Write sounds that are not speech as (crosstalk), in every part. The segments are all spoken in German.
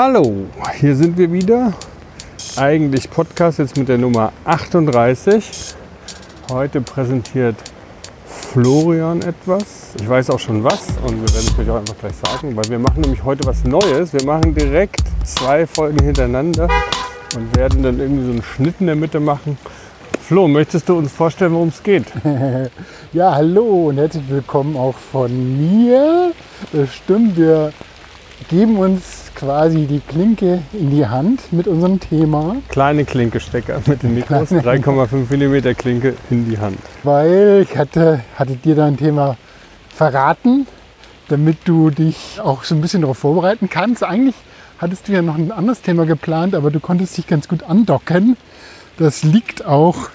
Hallo, hier sind wir wieder. Eigentlich Podcast jetzt mit der Nummer 38. Heute präsentiert Florian etwas. Ich weiß auch schon was und wir werden es euch auch einfach gleich sagen, weil wir machen nämlich heute was Neues. Wir machen direkt zwei Folgen hintereinander und werden dann irgendwie so einen Schnitt in der Mitte machen. Flo, möchtest du uns vorstellen, worum es geht? (laughs) Ja, hallo und herzlich willkommen auch von mir. Das stimmt, wir geben uns quasi die Klinke in die Hand mit unserem Thema, Kleine Klinkestecker mit den Mikros, 3,5 mm Klinke in die Hand. weil ich hatte, hatte dir dein Thema verraten, damit du dich auch so ein bisschen darauf vorbereiten kannst. Eigentlich hattest du ja noch ein anderes Thema geplant, aber du konntest dich ganz gut andocken. Das liegt auch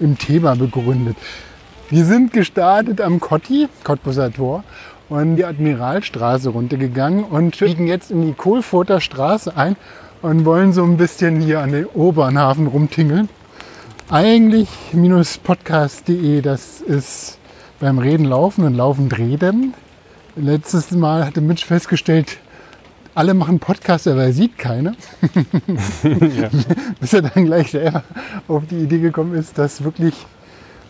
im Thema begründet. Wir sind gestartet am Kotti, Cottbuser Tor, und die Admiralstraße runtergegangen und biegen jetzt in die Kohlfurter Straße ein und wollen so ein bisschen hier an den Obernhafen rumtingeln. Eigentlich minus podcast.de, das ist beim Reden laufen und laufend reden. Letztes Mal hatte Mitch festgestellt, alle machen Podcasts, aber er sieht keine. Ja. (laughs) Bis er dann gleich selber auf die Idee gekommen ist, dass wirklich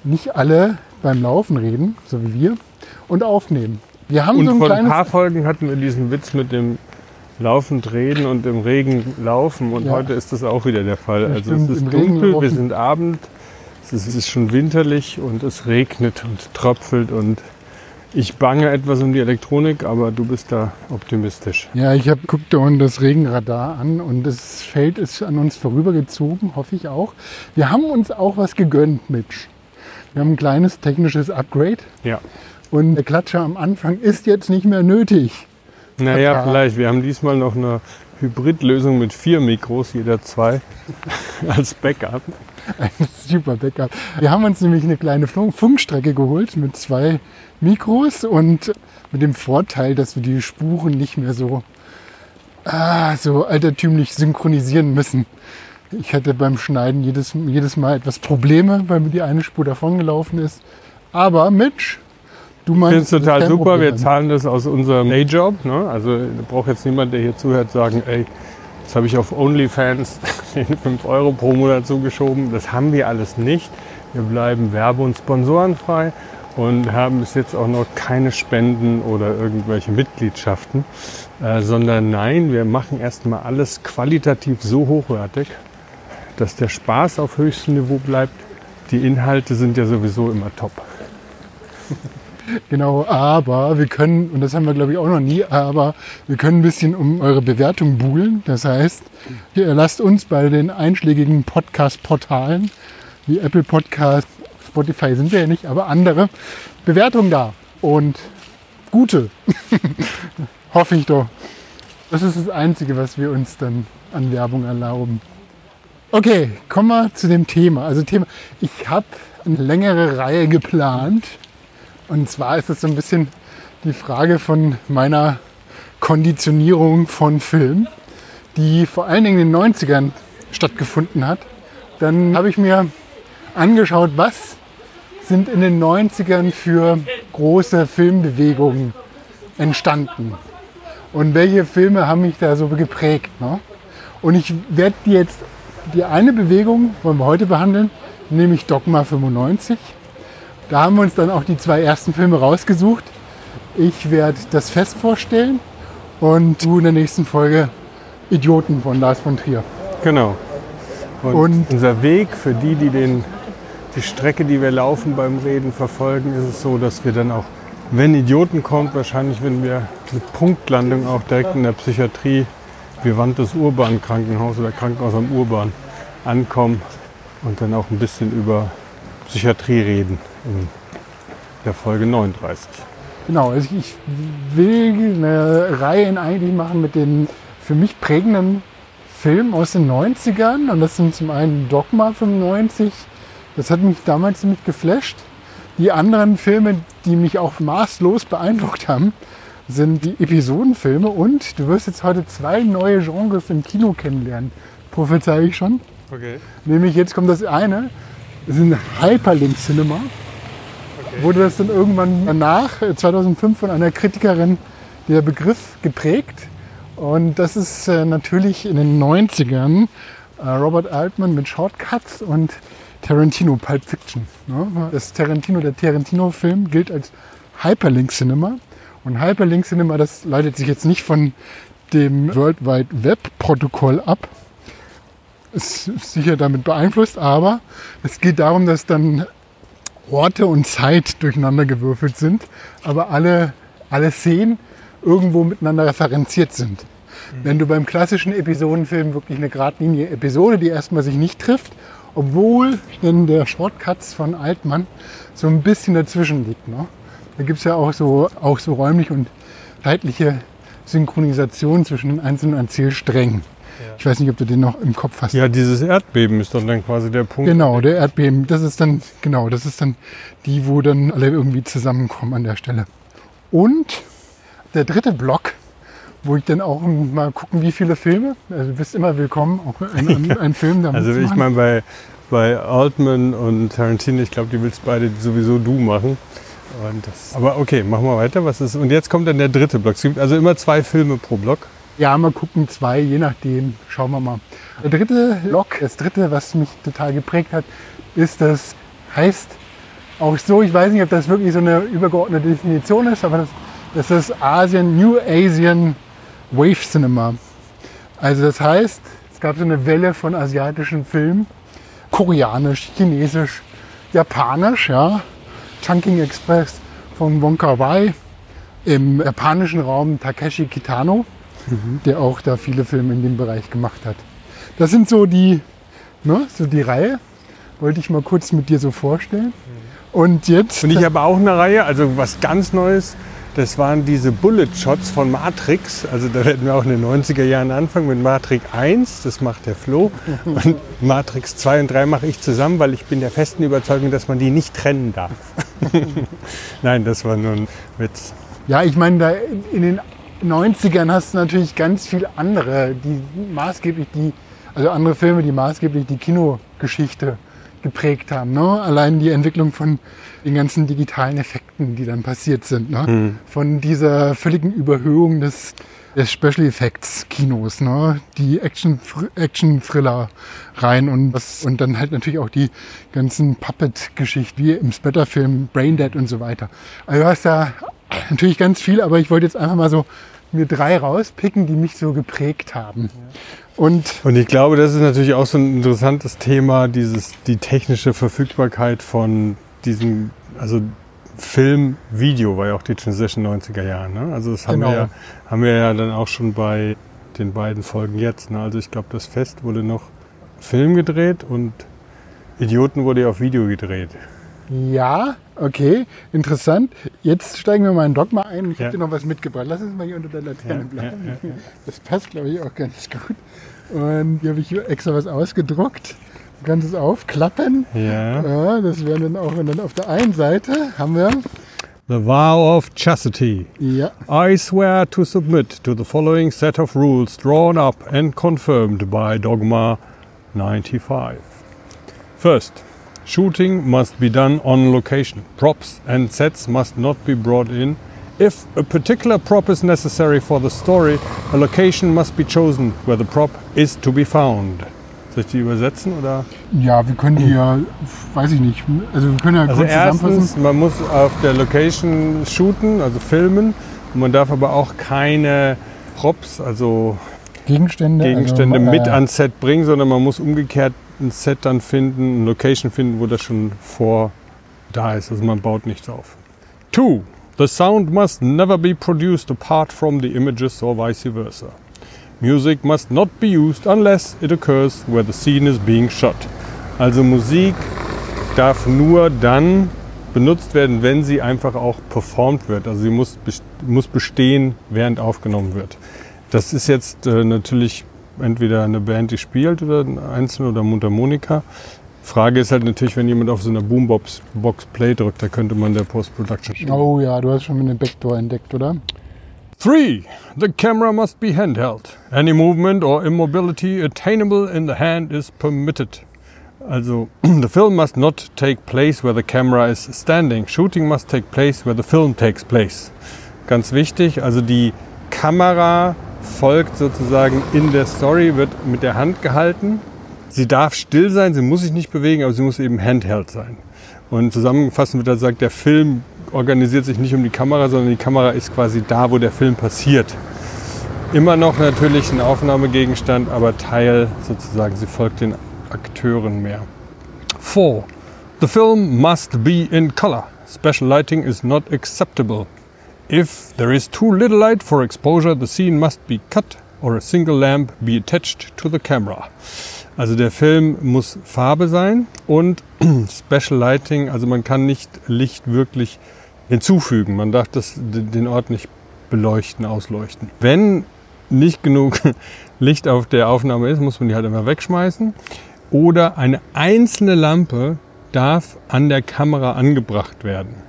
nicht alle beim Laufen reden, so wie wir, und aufnehmen. Wir haben Und so ein vor ein paar Folgen hatten wir diesen Witz mit dem laufend reden und im Regen laufen und Ja. heute ist das auch wieder der Fall. Ja, also es ist dunkel, wir sind Abend, es ist, es ist schon winterlich und es regnet und tröpfelt und ich bange etwas um die Elektronik, aber du bist da optimistisch. Ja, ich habe guckt da unten das Regenradar an und das Feld ist an uns vorübergezogen, hoffe ich auch. Wir haben uns auch was gegönnt, Mitch. Wir haben ein kleines technisches Upgrade Ja. Und der Klatscher am Anfang ist jetzt nicht mehr nötig. Naja, Tata. vielleicht. Wir haben diesmal noch eine Hybridlösung mit vier Mikros, jeder zwei, (laughs) als Backup. Ein super Backup. Wir haben uns nämlich eine kleine Funk- Funkstrecke geholt mit zwei Mikros und mit dem Vorteil, dass wir die Spuren nicht mehr so, ah, so altertümlich synchronisieren müssen. Ich hatte beim Schneiden jedes, jedes Mal etwas Probleme, weil mir die eine Spur davongelaufen ist. Aber Mitch, du Ich finde meinst, es total super. Problem. Wir zahlen das aus unserem Dayjob. Ne? Also braucht jetzt niemand, der hier zuhört, sagen, ey, jetzt habe ich auf OnlyFans (laughs) den 5 Euro pro Monat zugeschoben. Das haben wir alles nicht. Wir bleiben werbe- und sponsorenfrei und haben bis jetzt auch noch keine Spenden oder irgendwelche Mitgliedschaften, äh, sondern nein, wir machen erstmal alles qualitativ so hochwertig, dass der Spaß auf höchstem Niveau bleibt. Die Inhalte sind ja sowieso immer top. Genau, aber wir können, und das haben wir glaube ich auch noch nie, aber wir können ein bisschen um eure Bewertung buhlen. Das heißt, ihr lasst uns bei den einschlägigen Podcast-Portalen wie Apple Podcast, Spotify sind wir ja nicht, aber andere Bewertungen da. Und gute. (laughs) Hoffe ich doch. Das ist das Einzige, was wir uns dann an Werbung erlauben. Okay, kommen wir zu dem Thema. Also Thema, ich habe eine längere Reihe geplant. Und zwar ist es so ein bisschen die Frage von meiner Konditionierung von Film, die vor allen Dingen in den 90ern stattgefunden hat. Dann habe ich mir angeschaut, was sind in den 90ern für große Filmbewegungen entstanden. Und welche Filme haben mich da so geprägt. Ne? Und ich werde jetzt, die eine Bewegung wollen wir heute behandeln, nämlich Dogma 95. Da haben wir uns dann auch die zwei ersten Filme rausgesucht. Ich werde das Fest vorstellen und du in der nächsten Folge Idioten von Lars von Trier. Genau. Und, Und- unser Weg für die, die den, die Strecke, die wir laufen beim Reden verfolgen, ist es so, dass wir dann auch, wenn Idioten kommt, wahrscheinlich, wenn wir eine Punktlandung auch direkt in der Psychiatrie, Vivantes Urban Krankenhaus oder Krankenhaus am Urban ankommen und dann auch ein bisschen über Psychiatrie reden in der Folge 39. Genau, also ich will eine Reihe eigentlich machen mit den für mich prägenden Filmen aus den 90ern. Und das sind zum einen Dogma 95. Das hat mich damals ziemlich geflasht. Die anderen Filme, die mich auch maßlos beeindruckt haben, sind die Episodenfilme. Und du wirst jetzt heute zwei neue Genres im Kino kennenlernen. Prophezei ich schon. Okay. Nämlich jetzt kommt das eine, das ist ein Hyperlink Cinema. Wurde das dann irgendwann danach, äh, 2005, von einer Kritikerin der Begriff geprägt. Und das ist äh, natürlich in den 90ern äh, Robert Altman mit Shortcuts und Tarantino Pulp Fiction. Ne? Das Tarantino, der Tarantino-Film gilt als Hyperlink Cinema. Und Hyperlink Cinema, das leitet sich jetzt nicht von dem World Wide Web Protokoll ab. Ist sicher damit beeinflusst, aber es geht darum, dass dann Orte und Zeit durcheinander gewürfelt sind, aber alle, alle Szenen irgendwo miteinander referenziert sind. Mhm. Wenn du beim klassischen Episodenfilm wirklich eine geradlinige Episode, die erstmal sich nicht trifft, obwohl in der Shortcuts von Altmann so ein bisschen dazwischen liegt. Ne? Da gibt es ja auch so, auch so räumlich und zeitliche Synchronisation zwischen den einzelnen Erzählsträngen. Ich weiß nicht, ob du den noch im Kopf hast. Ja, dieses Erdbeben ist dann, dann quasi der Punkt. Genau, der Erdbeben. Das ist dann, genau, das ist dann die, wo dann alle irgendwie zusammenkommen an der Stelle. Und der dritte Block, wo ich dann auch mal gucken, wie viele Filme. Also du bist immer willkommen, auch ein, ein (laughs) Film damit Also ich meine, bei, bei Altman und Tarantino, ich glaube, die willst beide sowieso du machen. Aber okay, machen wir weiter. Was ist, und jetzt kommt dann der dritte Block. Es gibt also immer zwei Filme pro Block. Ja, mal gucken, zwei, je nachdem. Schauen wir mal. Der dritte Block, das dritte, was mich total geprägt hat, ist das heißt auch so, ich weiß nicht, ob das wirklich so eine übergeordnete Definition ist, aber das, das ist Asien, New Asian Wave Cinema. Also das heißt, es gab so eine Welle von asiatischen Filmen, koreanisch, chinesisch, japanisch, ja, Chunking Express von Wong Kar Wai, im japanischen Raum Takeshi Kitano, mhm. der auch da viele Filme in dem Bereich gemacht hat. Das sind so die, ne, so die Reihe, wollte ich mal kurz mit dir so vorstellen. Mhm. Und jetzt. Und ich habe auch eine Reihe, also was ganz Neues. Das waren diese Bullet Shots von Matrix. Also da werden wir auch in den 90er Jahren anfangen mit Matrix 1, das macht der Flo. (laughs) Und Matrix 2 und 3 mache ich zusammen, weil ich bin der festen Überzeugung, dass man die nicht trennen darf. (laughs) Nein, das war nur ein Witz. Ja, ich meine, da in den 90ern hast du natürlich ganz viele andere, die maßgeblich die, also andere Filme, die maßgeblich die Kinogeschichte geprägt haben. Ne? Allein die Entwicklung von den ganzen digitalen Effekten, die dann passiert sind. Ne? Mhm. Von dieser völligen Überhöhung des, des Special Effects Kinos, ne? die Action, Action Thriller rein und, was, und dann halt natürlich auch die ganzen Puppet-Geschichten, wie im Splatter-Film Braindead und so weiter. Also du hast da (laughs) natürlich ganz viel, aber ich wollte jetzt einfach mal so mir drei rauspicken, die mich so geprägt haben. Und, und ich glaube, das ist natürlich auch so ein interessantes Thema, dieses, die technische Verfügbarkeit von diesem, also Film, Video war ja auch die Transition 90er Jahre. Ne? Also das haben, genau. wir ja, haben wir ja dann auch schon bei den beiden Folgen jetzt. Ne? Also ich glaube, das Fest wurde noch Film gedreht und Idioten wurde ja auf Video gedreht. Ja, okay, interessant. Jetzt steigen wir mal in Dogma ein. Ich ja. habe dir noch was mitgebracht. Lass uns mal hier unter der Laterne ja, bleiben. Ja, das passt, glaube ich, auch ganz gut. Und hier habe ich extra was ausgedruckt. Du kannst es aufklappen. Ja. ja das wäre dann auch und dann auf der einen Seite haben wir The vow of chastity. Ja. I swear to submit to the following set of rules drawn up and confirmed by Dogma 95. First, Shooting must be done on location. Props and sets must not be brought in. If a particular prop is necessary for the story, a location must be chosen where the prop is to be found. Soll ich die übersetzen oder? Ja, wir können die ja, weiß ich nicht. Also wir können ja also kurz erstens, man muss auf der Location shooten, also filmen. Und man darf aber auch keine Props, also Gegenstände, Gegenstände also, mit äh, ans Set bringen, sondern man muss umgekehrt ein Set dann finden, eine Location finden, wo das schon vor da ist. Also man baut nichts auf. Two, the sound must never be produced apart from the images or vice versa. Music must not be used unless it occurs where the scene is being shot. Also Musik darf nur dann benutzt werden, wenn sie einfach auch performt wird. Also sie muss, bestehen, während aufgenommen wird. Das ist jetzt äh, natürlich entweder eine Band, die spielt oder ein Einzelner oder Mundharmonika. Frage ist halt natürlich, wenn jemand auf so einer Boombox Box Play drückt, da könnte man der Post-Production spielen. Oh ja, du hast schon eine Backdoor entdeckt, oder? 3. The camera must be handheld. Any movement or immobility attainable in the hand is permitted. Also, (clears throat) the film must not take place where the camera is standing. Shooting must take place where the film takes place. Ganz wichtig, also die Kamera folgt sozusagen in der Story, wird mit der Hand gehalten. Sie darf still sein, sie muss sich nicht bewegen, aber sie muss eben handheld sein. Und zusammenfassend wird er gesagt, der Film organisiert sich nicht um die Kamera, sondern die Kamera ist quasi da, wo der Film passiert. Immer noch natürlich ein Aufnahmegegenstand, aber Teil sozusagen, sie folgt den Akteuren mehr. 4. The film must be in color. Special lighting is not acceptable. If there is too little light for exposure, the scene must be cut or a single lamp be attached to the camera. Also der Film muss Farbe sein und (clears throat) Special Lighting, also man kann nicht Licht wirklich hinzufügen. Man darf das, den Ort nicht beleuchten, ausleuchten. Wenn nicht genug (laughs) Licht auf der Aufnahme ist, muss man die halt immer wegschmeißen. Oder eine einzelne Lampe darf an der Kamera angebracht werden.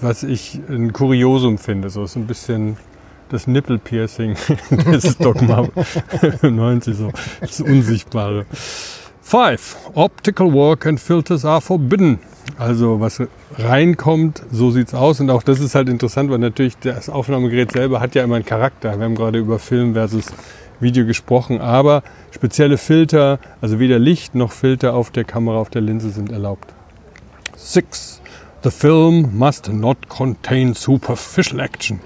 Was ich ein Kuriosum finde. So ist ein bisschen das Nippelpiercing (laughs) des Dogma 90 so. Das Unsichtbare. Five. Optical work and filters are forbidden. Also was reinkommt, so sieht's aus. Und auch das ist halt interessant, weil natürlich das Aufnahmegerät selber hat ja immer einen Charakter. Wir haben gerade über Film versus Video gesprochen, aber spezielle Filter, also weder Licht noch Filter auf der Kamera, auf der Linse sind erlaubt. Six. The film must not contain superficial action.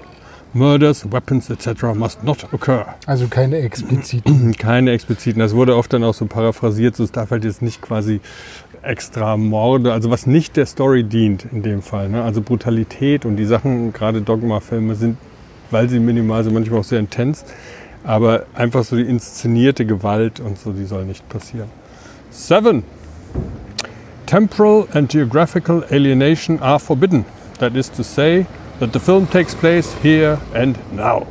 Murders, weapons etc. must not occur. Also keine expliziten. (clears throat) Keine expliziten. Das wurde oft dann auch so paraphrasiert, so es darf halt jetzt nicht quasi extra Morde, also was nicht der Story dient in dem Fall. Ne? Also Brutalität und die Sachen, gerade Dogma-Filme sind, weil sie minimal sind, manchmal auch sehr intens. Aber einfach so die inszenierte Gewalt und so, die soll nicht passieren. Seven. Temporal and geographical alienation are forbidden. That is to say, that the film takes place here and now.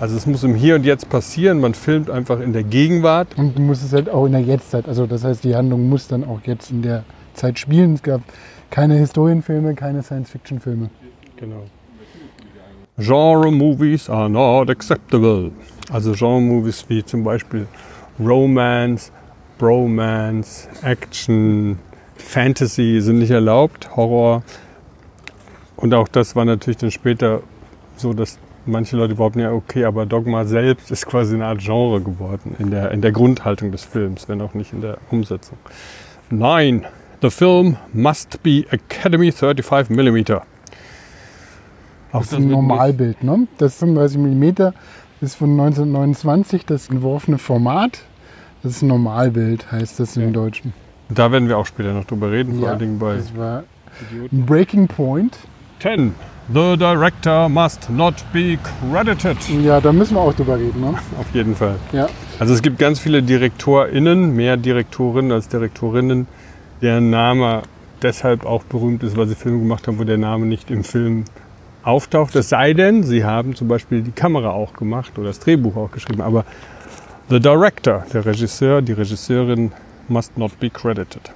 Also es muss im Hier und Jetzt passieren. Man filmt einfach in der Gegenwart. Und du musst es halt auch in der Jetztzeit. Also das heißt, die Handlung muss dann auch jetzt in der Zeit spielen. Es gab keine Historienfilme, keine Science-Fiction-Filme. Genau. Genre Movies are not acceptable. Also Genre Movies wie zum Beispiel Romance, Bromance, Action, Fantasy sind nicht erlaubt, Horror. Und auch das war natürlich dann später so, dass manche Leute behaupten ja, okay, aber Dogma selbst ist quasi eine Art Genre geworden in der, in der Grundhaltung des Films, wenn auch nicht in der Umsetzung. Nein, the film must be Academy 35 mm. Das ist ein Normalbild, ne? Das 35 mm ist von 1929 das entworfene Format. Das ist ein Normalbild, heißt das im Deutschen. Da werden wir auch später noch drüber reden, vor Ja, allen Dingen bei Das war Breaking Point. 10. The director must not be credited. Ja, da müssen wir auch drüber reden, ne? Auf jeden Fall. Ja. Also es gibt ganz viele DirektorInnen, mehr Direktorinnen als Direktorinnen, deren Name deshalb auch berühmt ist, weil sie Filme gemacht haben, wo der Name nicht im Film auftaucht. Es sei denn, sie haben zum Beispiel die Kamera auch gemacht oder das Drehbuch auch geschrieben. Aber the director, der Regisseur, die Regisseurin must not be credited.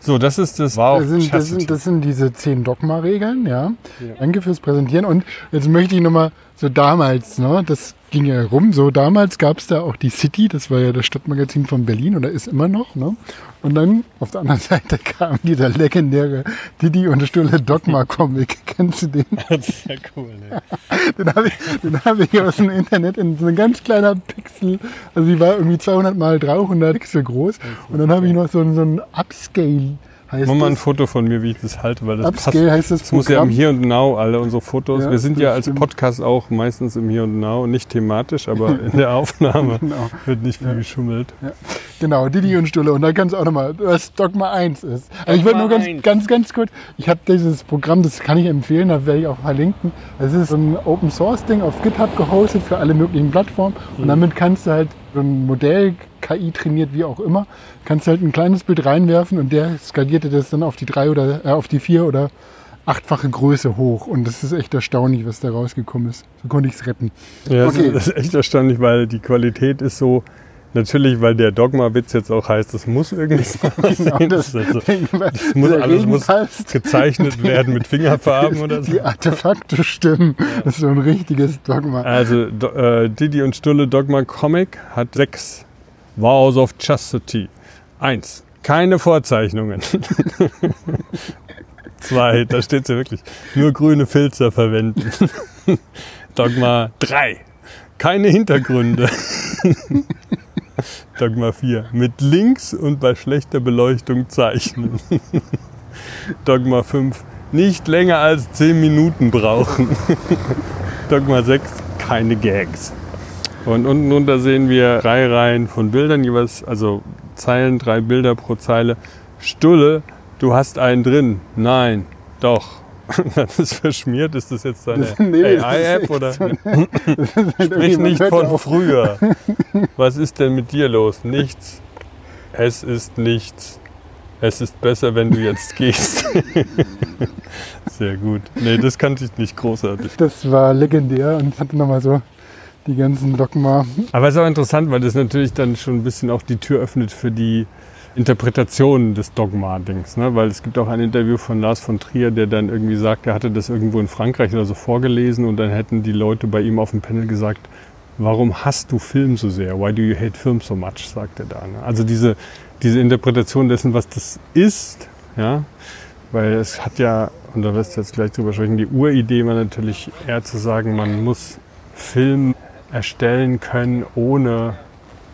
So, das ist das Wow Das sind, das, sind, das sind diese zehn Dogma-Regeln, ja. Danke fürs Präsentieren. Und jetzt möchte ich nochmal so damals, ne, das ging ja rum, so damals gab es da auch die City, das war ja das Stadtmagazin von Berlin oder ist immer noch, ne? Und dann auf der anderen (laughs) Seite kam dieser legendäre Didi und Stulle Dogma-Comic. (laughs) Kennst du den? (laughs) Das ist ja cool, ne? Den habe ich, den hab ich aus dem Internet in so ein ganz kleiner Pixel, also die war irgendwie 200 mal 300 Pixel groß. Und dann habe ich noch so, so ein Upscale, heißt Mach mal ein. Foto von mir, wie ich das halte, weil das Upscale heißt das Das muss ja im. Hier und Now alle unsere Fotos. Ja, Wir sind ja als stimmt. Podcast auch meistens im Hier und Now, nicht thematisch, aber (laughs) in der Aufnahme Genau. wird nicht viel geschummelt. Genau, Didi und Stulle. Und da kannst du auch nochmal, was Dogma 1 ist. Also ich wollte nur ganz, 1. ganz, ganz kurz, ich habe dieses Programm, das kann ich empfehlen, da werde ich auch verlinken. Das ist so ein Open Source Ding auf GitHub gehostet für alle möglichen Plattformen. Und damit kannst du halt so ein Modell, KI trainiert, wie auch immer, kannst du halt ein kleines Bild reinwerfen und der skaliert dir das dann auf die drei oder äh, auf die vier oder achtfache Größe hoch. Und das ist echt erstaunlich, was da rausgekommen ist. So konnte ich es retten. Ja, das Okay. ist- das ist echt erstaunlich, weil die Qualität ist so, natürlich, weil der Dogma-Witz jetzt auch heißt, das muss irgendwie (laughs) aussehen. das, Das also, das muss, alles muss gezeichnet werden mit Fingerfarben oder so. Die Artefakte stimmen. Das ist so ein richtiges Dogma. Also äh, Didi und Stulle Dogma Comic hat sechs Vows of Chastity. Eins, keine Vorzeichnungen. (laughs) Zwei, da steht ja wirklich, nur grüne Filzer verwenden. (laughs) Dogma drei, keine Hintergründe. (laughs) Dogma 4. Mit links und bei schlechter Beleuchtung zeichnen. Dogma 5. Nicht länger als 10 Minuten brauchen. Dogma 6. Keine Gags. Und unten drunter sehen wir drei Reihen von Bildern, jeweils, also Zeilen, drei Bilder pro Zeile. Stulle, du hast einen drin. Nein, doch. (laughs) Das ist verschmiert. Ist das jetzt deine (laughs) Nee, AI-App oder? so (laughs) eine- halt Sprich nicht von auch- früher. Was ist denn mit dir los? Nichts. Es ist nichts. Es ist besser, wenn du jetzt gehst. Sehr gut. Nee, das kannte ich nicht großartig. Das war legendär und hatte nochmal so die ganzen Dogma. Aber es ist auch interessant, weil das natürlich dann schon ein bisschen auch die Tür öffnet für die Interpretation des Dogma-Dings. Ne? Weil es gibt auch ein Interview von Lars von Trier, der dann irgendwie sagt, er hatte das irgendwo in Frankreich oder so vorgelesen und dann hätten die Leute bei ihm auf dem Panel gesagt, warum hast du Film so sehr? Why do you hate film so much? sagt er da. Ne? Also diese, diese Interpretation dessen, was das ist, ja, weil es hat ja, und da wirst du jetzt gleich drüber sprechen, die Uridee war natürlich eher zu sagen, man muss Film erstellen können ohne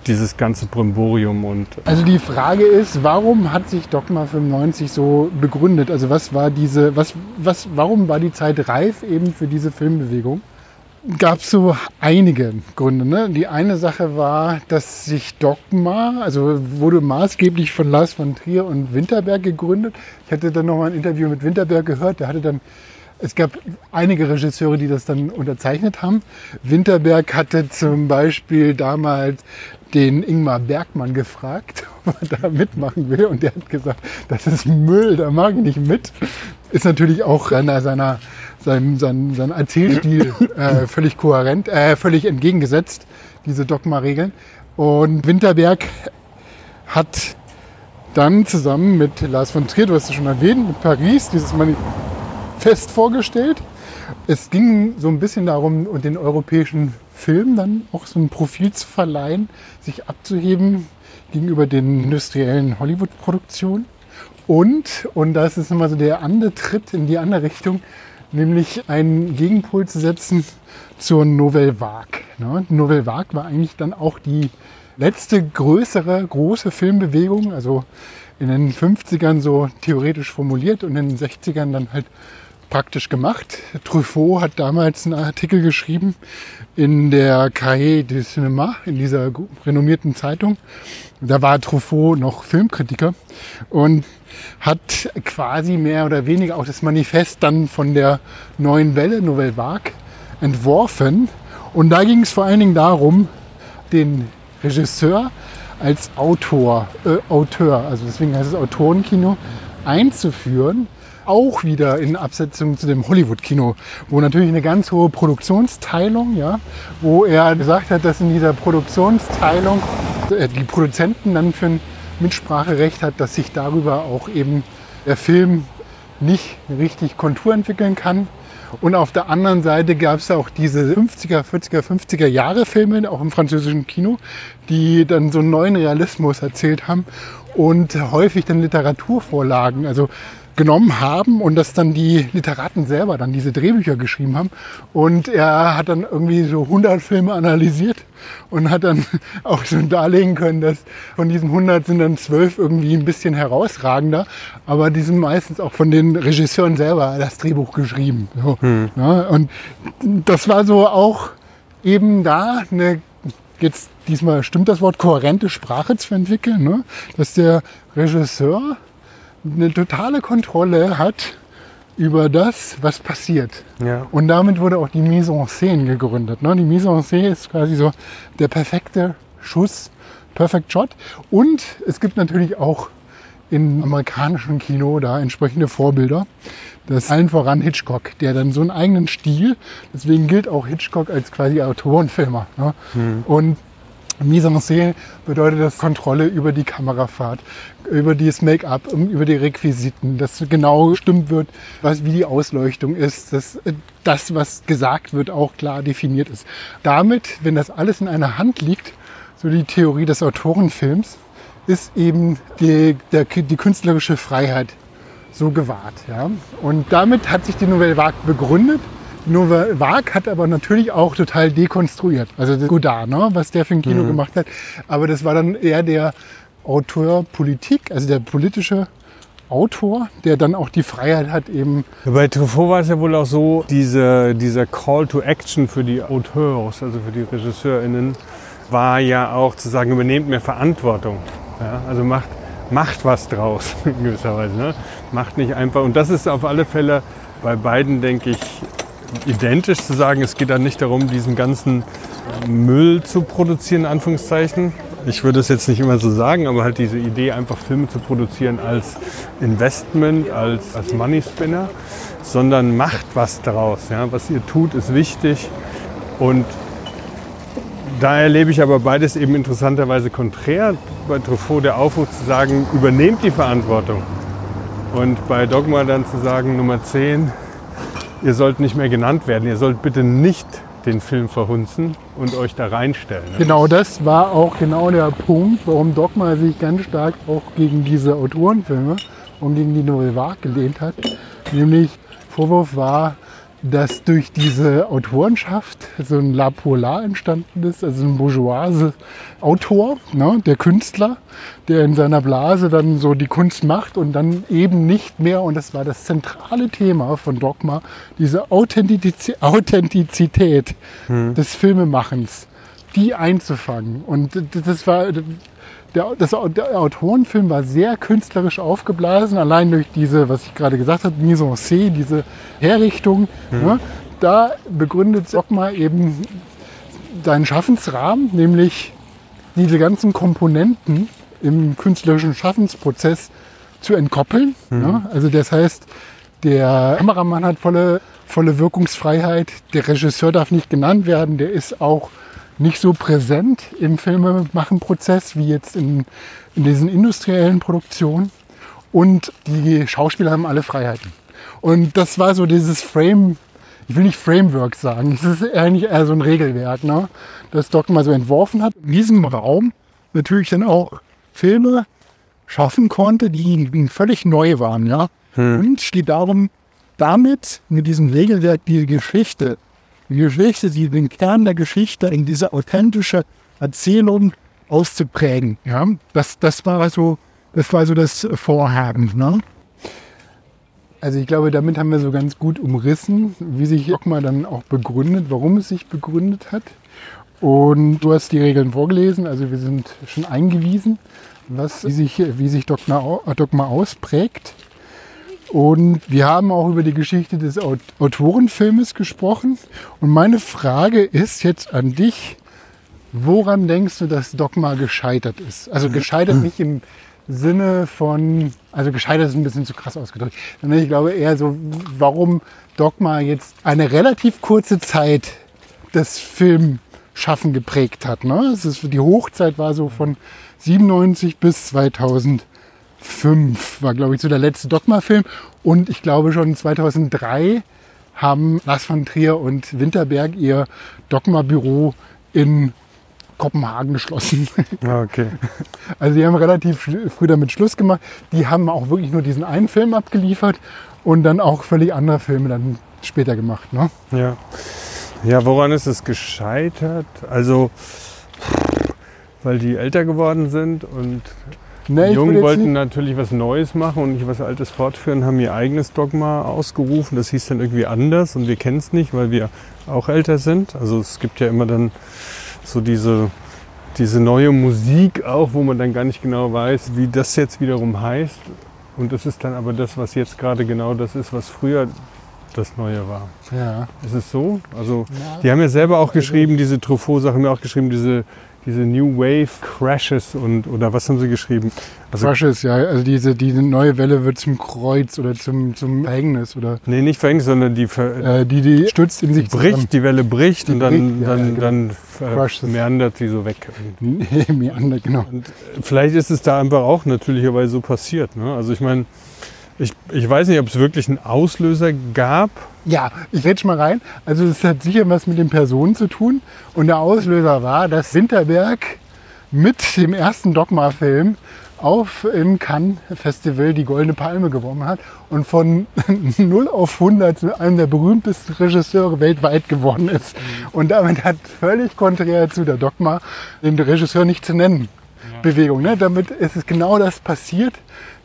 dieses ganze Brimborium und Also die Frage ist, warum hat sich Dogma 95 so begründet? Also was war diese, was, was, warum war die Zeit reif eben für diese Filmbewegung? Gab es so einige Gründe. Ne? Die eine Sache war, dass sich Dogma, also wurde maßgeblich von Lars von Trier und Winterberg gegründet. Ich hatte dann noch mal ein Interview mit Winterberg gehört. Der hatte dann es gab einige Regisseure, die das dann unterzeichnet haben. Winterberg hatte zum Beispiel damals den Ingmar Bergmann gefragt, (laughs) ob er da mitmachen will. Und der hat gesagt, das ist Müll, da mag ich nicht mit. Ist natürlich auch seiner, seiner, seinem, seinem, seinem Erzählstil äh, völlig kohärent, äh, völlig entgegengesetzt, diese Dogma-Regeln. Und Winterberg hat dann zusammen mit Lars von Trier, du hast es schon erwähnt, mit Paris dieses Manifest vorgestellt. Es ging so ein bisschen darum, den europäischen Film dann auch so ein Profil zu verleihen, sich abzuheben gegenüber den industriellen Hollywood-Produktionen. Und, und das ist immer so der andere Tritt in die andere Richtung, nämlich einen Gegenpol zu setzen zur Nouvelle Vague. Ne? Nouvelle Vague war eigentlich dann auch die letzte größere, große Filmbewegung, also in den 50ern so theoretisch formuliert und in den 60ern dann halt praktisch gemacht. Truffaut hat damals einen Artikel geschrieben in der Cahiers du Cinéma, in dieser renommierten Zeitung. Da war Truffaut noch Filmkritiker und hat quasi mehr oder weniger auch das Manifest dann von der neuen Welle, Nouvelle Vague, entworfen. Und da ging es vor allen Dingen darum, den Regisseur als Autor, äh, Auteur, also deswegen heißt es Autorenkino, einzuführen auch wieder in Absetzung zu dem Hollywood-Kino, wo natürlich eine ganz hohe Produktionsteilung, ja, wo er gesagt hat, dass in dieser Produktionsteilung äh, die Produzenten dann für ein Mitspracherecht hat, dass sich darüber auch eben der Film nicht richtig Kontur entwickeln kann. Und auf der anderen Seite gab es auch diese 50er, 40er, 50er Jahre Filme, auch im französischen Kino, die dann so einen neuen Realismus erzählt haben und häufig dann Literaturvorlagen, also genommen haben und dass dann die Literaten selber dann diese Drehbücher geschrieben haben. Und er hat dann irgendwie so 100 Filme analysiert und hat dann (laughs) auch schon darlegen können, dass von diesen 100 sind dann 12 irgendwie ein bisschen herausragender, aber die sind meistens auch von den Regisseuren selber das Drehbuch geschrieben. So, ja, und das war so auch eben da eine, jetzt diesmal stimmt das Wort, kohärente Sprache zu entwickeln, ne? dass der Regisseur eine totale Kontrolle hat über das, was passiert. ja. Und damit wurde auch die Mise en Scène gegründet. Ne? Die Mise en Scène ist quasi so der perfekte Schuss, Perfect Shot. Und es gibt natürlich auch im amerikanischen Kino da entsprechende Vorbilder. Das ist allen voran Hitchcock, der dann so einen eigenen Stil, deswegen gilt auch Hitchcock als quasi Autorenfilmer. Ne? Und Mise en Scène bedeutet das Kontrolle über die Kamerafahrt, über das Make-up, über die Requisiten, dass genau bestimmt wird, was, wie die Ausleuchtung ist, dass äh, das, was gesagt wird, auch klar definiert ist. Damit, wenn das alles in einer Hand liegt, so die Theorie des Autorenfilms, ist eben die, der, die künstlerische Freiheit so gewahrt. Ja? Und damit hat sich die Nouvelle Vague begründet. Nouvelle Vague hat aber natürlich auch total dekonstruiert. Also das Godard, ne, was der für ein Kino gemacht hat. Aber das war dann eher der Autor Politik, also der politische Autor, der dann auch die Freiheit hat, eben Bei Truffaut war es ja wohl auch so, diese, dieser Call to Action für die Auteurs, also für die RegisseurInnen, war ja auch zu sagen, übernehmt mehr Verantwortung. Ja, also macht, macht was draus (laughs) in gewisser Weise. Ne? Macht nicht einfach. Und das ist auf alle Fälle bei beiden, denke ich, identisch zu sagen, es geht dann nicht darum, diesen ganzen Müll zu produzieren, in Anführungszeichen. Ich würde es jetzt nicht immer so sagen, aber halt diese Idee, einfach Filme zu produzieren als Investment, als, als Money Spinner, sondern macht was daraus. Ja? Was ihr tut, ist wichtig. Und da erlebe ich aber beides eben interessanterweise konträr. Bei Truffaut der Aufruf zu sagen, übernehmt die Verantwortung. Und bei Dogma dann zu sagen, Nummer 10, ihr sollt nicht mehr genannt werden. Ihr sollt bitte nicht den Film verhunzen und euch da reinstellen. ne? Genau das war auch genau der Punkt, warum Dogma sich ganz stark auch gegen diese Autorenfilme und gegen die Nouvelle Vague gelehnt hat. Nämlich Vorwurf war, dass durch diese Autorenschaft so ein La Polar entstanden ist, also ein bourgeoise Autor, ne, der Künstler, der in seiner Blase dann so die Kunst macht und dann eben nicht mehr, und das war das zentrale Thema von Dogma, diese Authentiz Authentizität des Filmemachens, die einzufangen. Und das war, der, das, der Autorenfilm war sehr künstlerisch aufgeblasen, allein durch diese, was ich gerade gesagt habe, Mise en scène, diese Herrichtung. Ne, da begründet Dogma eben seinen Schaffensrahmen, nämlich diese ganzen Komponenten im künstlerischen Schaffensprozess zu entkoppeln. Ne? Also das heißt, der Kameramann hat volle, volle Wirkungsfreiheit, der Regisseur darf nicht genannt werden, der ist auch nicht so präsent im Filmemachenprozess wie jetzt in, in diesen industriellen Produktionen. Und die Schauspieler haben alle Freiheiten. Und das war so dieses Frame, ich will nicht Framework sagen, (laughs) es ist eigentlich eher so ein Regelwerk, ne? das Dogma so entworfen hat. In diesem Raum natürlich dann auch Filme schaffen konnte, die völlig neu waren. Ja? Und es geht darum, damit mit diesem Regelwerk die Geschichte, die Geschichte, die den Kern der Geschichte in diese authentische Erzählung auszuprägen. Ja? Das, das war so das war so das Vorhaben. Ne? Also ich glaube, damit haben wir so ganz gut umrissen, wie sich Dogma dann auch begründet, warum es sich begründet hat. Und du hast die Regeln vorgelesen, also wir sind schon eingewiesen, was, wie sich, wie sich Dogma, au- Dogma ausprägt. Und wir haben auch über die Geschichte des Aut- Autorenfilmes gesprochen. Und meine Frage ist jetzt an dich, woran denkst du, dass Dogma gescheitert ist? Also gescheitert nicht im Sinne von, also gescheitert ist ein bisschen zu krass ausgedrückt, sondern ich glaube eher so, warum Dogma jetzt eine relativ kurze Zeit das Filmschaffen geprägt hat. Ne? Es ist, die Hochzeit war so von 97 bis 2005 war, glaube ich, so der letzte Dogma-Film. Und ich glaube schon 2003 haben Lars von Trier und Winterberg ihr Dogma-Büro in Kopenhagen geschlossen. (laughs) Ah, Okay. Also die haben relativ früh damit Schluss gemacht. Die haben auch wirklich nur diesen einen Film abgeliefert und dann auch völlig andere Filme dann später gemacht. Ne? Ja. Ja, woran ist es gescheitert? Also, weil die älter geworden sind und Nee, die Jungen wollten natürlich was Neues machen und nicht was Altes fortführen, haben ihr eigenes Dogma ausgerufen. Das hieß dann irgendwie anders und wir kennen es nicht, weil wir auch älter sind. Also es gibt ja immer dann so diese, diese neue Musik auch, wo man dann gar nicht genau weiß, wie das jetzt wiederum heißt. Und das ist dann aber das, was jetzt gerade genau das ist, was früher das Neue war. Ja. Ist es so? Also Ja. die haben ja selber auch geschrieben, diese Truffaut-Sachen haben ja auch geschrieben, diese, diese New Wave Crashes und oder was haben sie geschrieben? Also Crushes, ja. Also diese, diese neue Welle wird zum Kreuz oder zum, zum Verhängnis oder nee, nicht Verhängnis, sondern die ver äh, die, die stürzt in sich bricht, die Welle bricht Die und dann, bricht, ja, dann, ja, genau. dann meandert sie so weg. zusammen. (laughs) Meander, genau. Und äh, vielleicht ist es da einfach auch natürlicherweise so passiert. Ne? Also ich meine, ich, ich weiß nicht, ob es wirklich einen Auslöser gab. Ja, ich rede mal rein. Also es hat sicher was mit den Personen zu tun. Und der Auslöser war, dass Winterberg mit dem ersten Dogma-Film auf im Cannes Festival die Goldene Palme gewonnen hat und von (laughs) 0 auf 100 zu einem der berühmtesten Regisseure weltweit geworden ist. Und damit hat völlig konträr zu der Dogma den Regisseur nicht zu nennen. Bewegung. Ne? Damit ist es genau das passiert.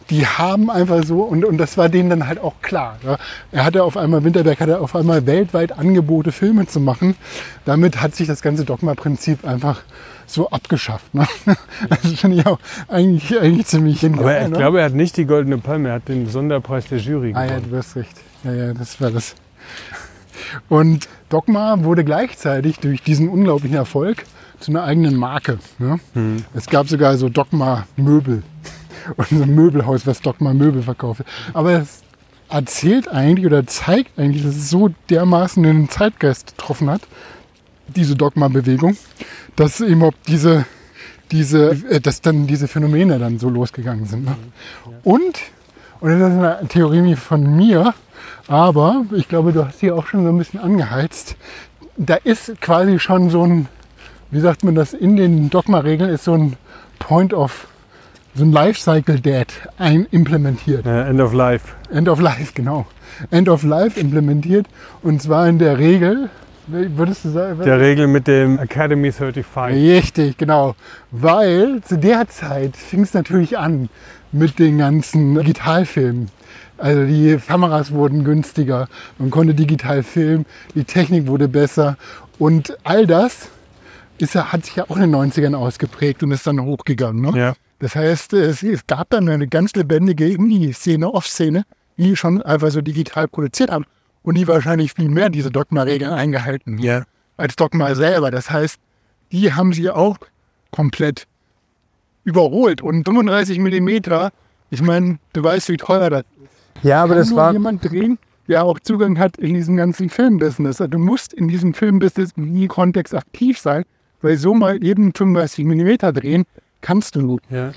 Die haben einfach so, und, und das war denen dann halt auch klar. Ja? Er hatte auf einmal, Winterberg hatte auf einmal weltweit Angebote, Filme zu machen. Damit hat sich das ganze Dogma-Prinzip einfach so abgeschafft. Ne? (laughs) Das finde ich auch eigentlich, eigentlich ziemlich genial. Aber ich ne? glaube, er hat nicht die Goldene Palme, er hat den Sonderpreis der Jury Ah ja, gewonnen. du hast recht. Ja, ja, das war das. Und Dogma wurde gleichzeitig durch diesen unglaublichen Erfolg zu einer eigenen Marke. Ne? Es gab sogar so Dogma-Möbel und so ein Möbelhaus, was Dogma-Möbel verkauft. Aber es erzählt eigentlich oder zeigt eigentlich, dass es so dermaßen den Zeitgeist getroffen hat, diese Dogma-Bewegung, dass eben auch diese, diese, äh, dass dann diese Phänomene dann so losgegangen sind. Ne? Und, und das ist eine Theorie von mir, aber ich glaube, du hast sie auch schon so ein bisschen angeheizt. Da ist quasi schon so ein, wie sagt man das, in den Dogma-Regeln ist so ein Point of, so ein Lifecycle Dead ein implementiert. Äh, End of Life. End of Life, genau. End of Life implementiert und zwar in der Regel, würdest du sagen, Der Regel mit dem Academy 35. Richtig, genau. Weil zu der Zeit fing es natürlich an mit den ganzen Digitalfilmen. Also die Kameras wurden günstiger, man konnte digital filmen, die Technik wurde besser und all das ist, ja- hat sich ja auch in den 90ern ausgeprägt und ist dann hochgegangen. Ne? Ja. Das heißt, es, es gab dann eine ganz lebendige Indie-Szene, Off-Szene, die schon einfach so digital produziert haben und die wahrscheinlich viel mehr diese Dogma-Regeln eingehalten Ja. als Dogma selber. Das heißt, die haben sie auch komplett überholt. Und 35 Millimeter, ich meine, du weißt, wie teuer das ist. Ja, aber Kann nur jemand drehen, der auch Zugang hat in diesem ganzen Filmbusiness. Also du musst in diesem Filmbusiness nie Kontext aktiv sein, weil so mal eben 35 Millimeter drehen kannst du nur. Ja.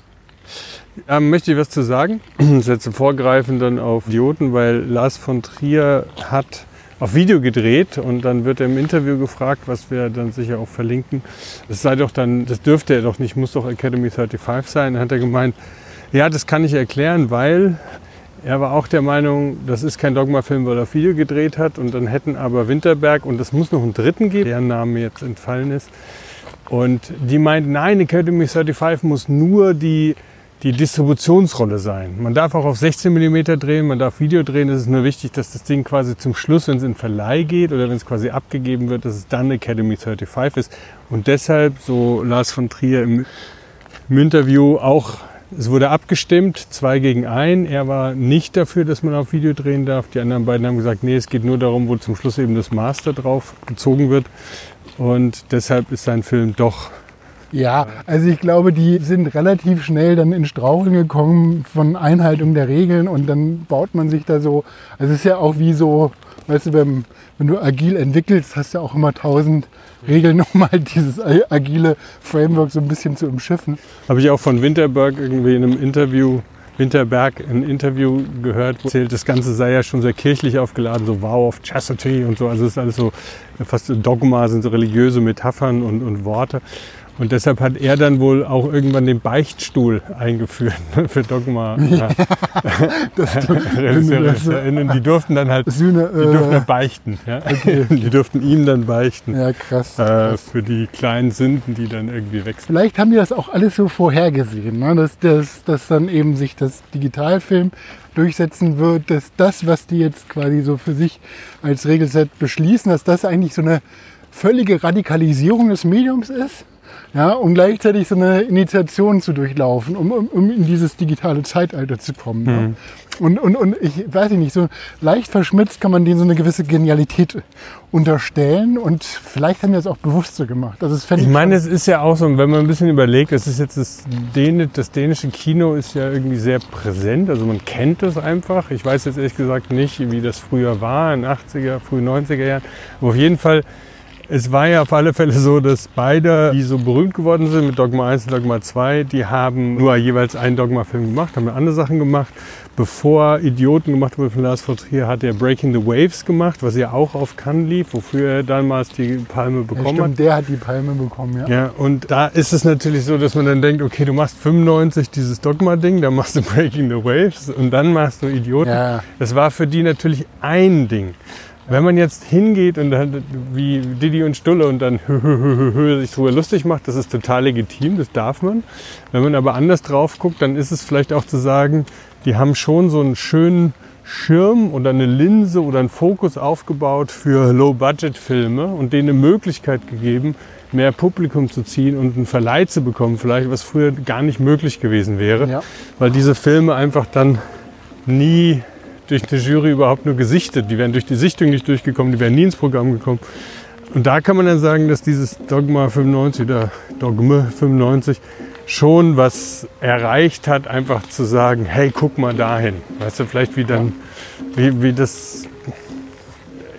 Ähm, möchte ich was zu sagen? Das (clears throat) ist jetzt vorgreifen dann auf Idioten, weil Lars von Trier hat auf Video gedreht und dann wird er im Interview gefragt, was wir dann sicher auch verlinken. Das sei doch dann, das dürfte er doch nicht, muss doch Academy 35 sein. Dann hat er gemeint, ja, das kann ich erklären, weil er war auch der Meinung, das ist kein Dogma-Film, weil er auf Video gedreht hat. Und dann hätten aber Winterberg, und es muss noch einen dritten geben, deren Name jetzt entfallen ist. Und die meinten, nein, Academy 35 muss nur die, die Distributionsrolle sein. Man darf auch auf 16 mm drehen, man darf Video drehen. Es ist nur wichtig, dass das Ding quasi zum Schluss, wenn es in Verleih geht oder wenn es quasi abgegeben wird, dass es dann Academy 35 ist. Und deshalb, so Lars von Trier im, im Interview auch, es wurde abgestimmt, zwei gegen ein. Er war nicht dafür, dass man auf Video drehen darf. Die anderen beiden haben gesagt, nee, es geht nur darum, wo zum Schluss eben das Master drauf gezogen wird. Und deshalb ist sein Film doch Ja, also ich glaube, die sind relativ schnell dann in Straucheln gekommen von Einhaltung der Regeln und dann baut man sich da so, also es ist ja auch wie so, weißt du, wenn, wenn du agil entwickelst, hast du auch immer tausend Regeln, (laughs) um halt dieses agile Framework so ein bisschen zu umschiffen. Habe ich auch von Winterberg irgendwie in einem Interview, Winterberg ein Interview gehört, wo erzählt, das Ganze sei ja schon sehr kirchlich aufgeladen, so Vow of Chastity und so. Also es ist alles so fast Dogma, sind so religiöse Metaphern und, und Worte. Und deshalb hat er dann wohl auch irgendwann den Beichtstuhl eingeführt ne, für Dogma. (laughs) Ja. (laughs) RegisseurInnen, die durften dann halt, Sühne, die durften äh, beichten. Ja? (laughs) Die durften ihm dann beichten. ja, krass. Äh, für die kleinen Sünden, die dann irgendwie wechseln. Vielleicht haben die das auch alles so vorhergesehen, ne? dass, dass, dass dann eben sich das Digitalfilm durchsetzen wird, dass das, was die jetzt quasi so für sich als Regelset beschließen, dass das eigentlich so eine völlige Radikalisierung des Mediums ist. Ja, um gleichzeitig so eine Initiation zu durchlaufen, um, um, um in dieses digitale Zeitalter zu kommen. Ja. Und, und, und ich weiß nicht, so leicht verschmitzt kann man denen so eine gewisse Genialität unterstellen und vielleicht haben die das auch bewusst so gemacht. Also das fände Ich meine, es ist ja auch so, wenn man ein bisschen überlegt, es ist jetzt das, Däne, das dänische Kino ist ja irgendwie sehr präsent, also man kennt das einfach. Ich weiß jetzt ehrlich gesagt nicht, wie das früher war, in 80er, frühen 90er Jahren. Aber auf jeden Fall es war ja auf alle Fälle so, dass beide, die so berühmt geworden sind mit Dogma 1 und Dogma 2, die haben nur jeweils einen Dogma-Film gemacht, haben andere Sachen gemacht. Bevor Idioten gemacht wurde von Lars von Trier, hat er Breaking the Waves gemacht, was ja auch auf Cannes lief, wofür er damals die Palme bekommen ja, stimmt, hat. der hat die Palme bekommen, ja. Ja, und da ist es natürlich so, dass man dann denkt, okay, du machst 95 dieses Dogma-Ding, dann machst du Breaking the Waves und dann machst du Idioten. Ja. Das war für die natürlich ein Ding. Wenn man jetzt hingeht und dann wie Didi und Stulle und dann hö, hö, hö, sich drüber lustig macht, das ist total legitim, das darf man. Wenn man aber anders drauf guckt, dann ist es vielleicht auch zu sagen, die haben schon so einen schönen Schirm oder eine Linse oder einen Fokus aufgebaut für Low-Budget-Filme und denen eine Möglichkeit gegeben, mehr Publikum zu ziehen und einen Verleih zu bekommen, vielleicht was früher gar nicht möglich gewesen wäre, Ja. weil diese Filme einfach dann nie durch eine Jury überhaupt nur gesichtet. Die wären durch die Sichtung nicht durchgekommen, die wären nie ins Programm gekommen. Und da kann man dann sagen, dass dieses Dogma 95 oder Dogme 95 schon was erreicht hat, einfach zu sagen, hey, guck mal dahin. Weißt du, vielleicht wie dann, wie, wie das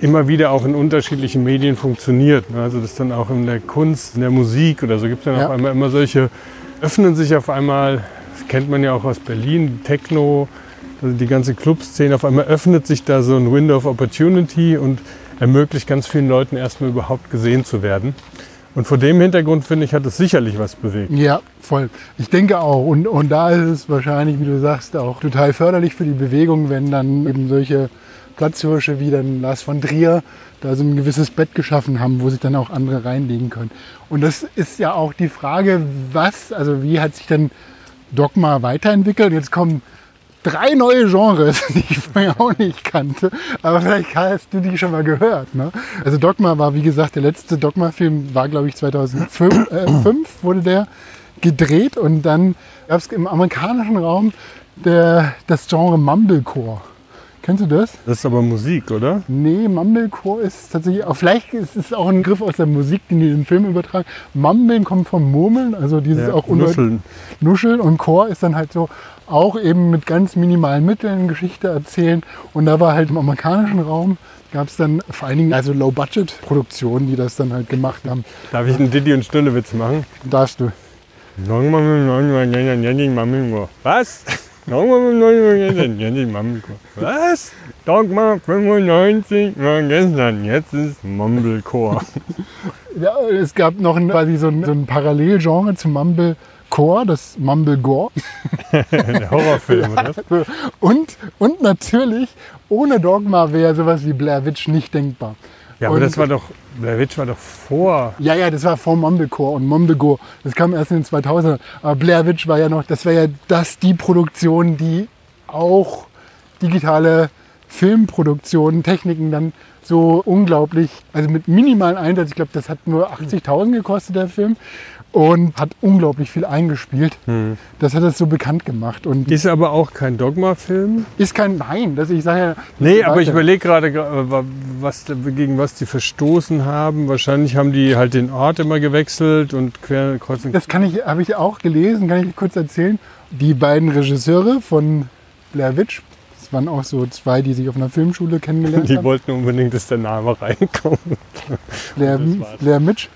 immer wieder auch in unterschiedlichen Medien funktioniert. ne? Also das dann auch in der Kunst, in der Musik oder so gibt es dann Ja. auf einmal immer solche, öffnen sich auf einmal, das kennt man ja auch aus Berlin, Techno, also die ganze Clubszene, auf einmal öffnet sich da so ein Window of Opportunity und ermöglicht ganz vielen Leuten erstmal überhaupt gesehen zu werden. Und vor dem Hintergrund finde ich, hat es sicherlich was bewegt. Ja, voll. Ich denke auch. Und, und da ist es wahrscheinlich, wie du sagst, auch total förderlich für die Bewegung, wenn dann eben solche Platzhirsche wie dann Lars von Trier da so ein gewisses Bett geschaffen haben, wo sich dann auch andere reinlegen können. Und das ist ja auch die Frage, was, also wie hat sich denn Dogma weiterentwickelt? Jetzt kommen drei neue Genres, (laughs) die ich vorher auch nicht kannte. Aber vielleicht hast du die schon mal gehört. Ne? Also Dogma war, wie gesagt, der letzte Dogma-Film war, glaube ich, 2005 äh, (clears throat) wurde der gedreht. Und dann gab es im amerikanischen Raum der, das Genre Mumblecore. Kennst du das? Das ist aber Musik, oder? Nee, Mumblecore ist tatsächlich, auch vielleicht ist es auch ein Griff aus der Musik, den die in den Film übertragen. Mumbeln kommt vom Murmeln, also dieses Ja, auch Nuscheln. Nuscheln und Chor ist dann halt so auch eben mit ganz minimalen Mitteln Geschichte erzählen. Und da war halt im amerikanischen Raum gab es dann vor allen Dingen also Low-Budget-Produktionen, die das dann halt gemacht haben. Darf ich einen Diddy und Stulle-Witz machen? Darfst du. Was? Was? Dogma 95 war gestern, jetzt ist Mumblecore. Ja, es gab noch ein, quasi so ein, so ein Parallelgenre zum Mumblecore, das Mumblegore. Der Horrorfilm, (laughs) oder? Und, und natürlich, ohne Dogma wäre sowas wie Blair Witch nicht denkbar. Ja, aber Und- das war doch, Blair Witch war doch vor. Ja, ja, das war vor Mumblecore und Mumblegore. Das kam erst in den 2000ern. Aber Blair Witch war ja noch, das war ja das die Produktion, die auch digitale Filmproduktionen, Techniken dann so unglaublich, also mit minimalen Einsatz, ich glaube, das hat nur 80.000 gekostet, der Film, und hat unglaublich viel eingespielt. Das hat es so bekannt gemacht und Ist aber auch kein Dogma-Film. ist kein Nein, dass ich sage ja. Nee, aber ich überlege gerade, äh, was, gegen was die verstoßen haben. Wahrscheinlich haben die halt den Ort immer gewechselt und quer kreuz und Das kann ich, habe ich auch gelesen, kann ich kurz erzählen. Die beiden Regisseure von Blair Witch, das waren auch so zwei, die sich auf einer Filmschule kennengelernt Die haben. wollten unbedingt, dass der Name reinkommt. Blair, (laughs) das. Blair Mitch.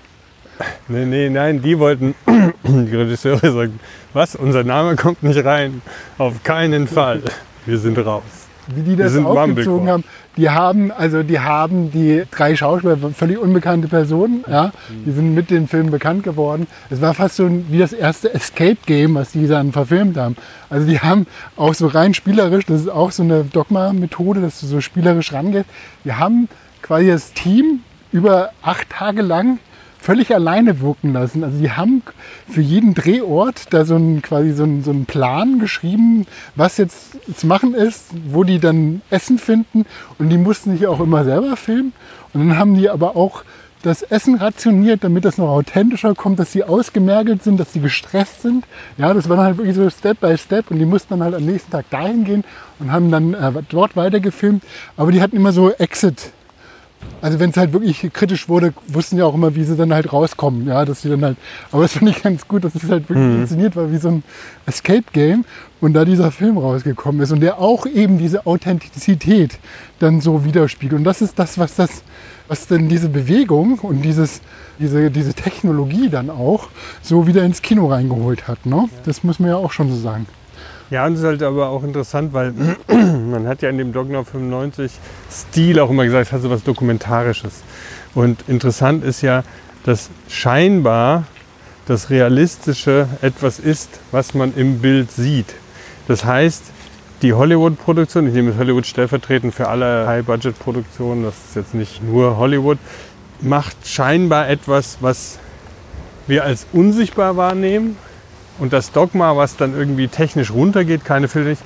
Nee, nee, nein, die wollten, (clears throat) die Regisseure sagen, was, unser Name kommt nicht rein. Auf keinen Fall. Wir sind raus. Wie die das aufgezogen haben. Die haben, also die haben die drei Schauspieler, völlig unbekannte Personen, ja, die sind mit den Filmen bekannt geworden. Es war fast so wie das erste Escape Game, was die dann verfilmt haben. Also die haben auch so rein spielerisch, das ist auch so eine Dogma-Methode, dass du so spielerisch rangehst. Die haben quasi das Team über acht Tage lang völlig alleine wirken lassen. Also die haben für jeden Drehort da so einen, quasi so einen, so einen Plan geschrieben, was jetzt zu machen ist, wo die dann Essen finden. Und die mussten sich auch immer selber filmen. Und dann haben die aber auch das Essen rationiert, damit das noch authentischer kommt, dass sie ausgemergelt sind, dass sie gestresst sind. Ja, das war dann halt wirklich so Step by Step und die mussten dann halt am nächsten Tag dahin gehen und haben dann äh, dort weiter gefilmt. Aber die hatten immer so Exit Also wenn es halt wirklich kritisch wurde, wussten ja auch immer, wie sie dann halt rauskommen. Ja, dass sie dann halt. Aber das fand ich ganz gut, dass es halt wirklich Mhm. inszeniert war wie so ein Escape Game und da dieser Film rausgekommen ist und der auch eben diese Authentizität dann so widerspiegelt. Und das ist das, was das, was dann diese Bewegung und dieses, diese, diese Technologie dann auch so wieder ins Kino reingeholt hat. Ne? Das muss man ja auch schon so sagen. Ja, und es ist halt aber auch interessant, weil (clears throat) man hat ja in dem Dogma 95 Stil auch immer gesagt, es hat so was Dokumentarisches. Und interessant ist ja, dass scheinbar das Realistische etwas ist, was man im Bild sieht. Das heißt, die Hollywood-Produktion, ich nehme jetzt Hollywood stellvertretend für alle High-Budget-Produktionen, das ist jetzt nicht nur Hollywood, macht scheinbar etwas, was wir als unsichtbar wahrnehmen, und das Dogma, was dann irgendwie technisch runtergeht, keine Filter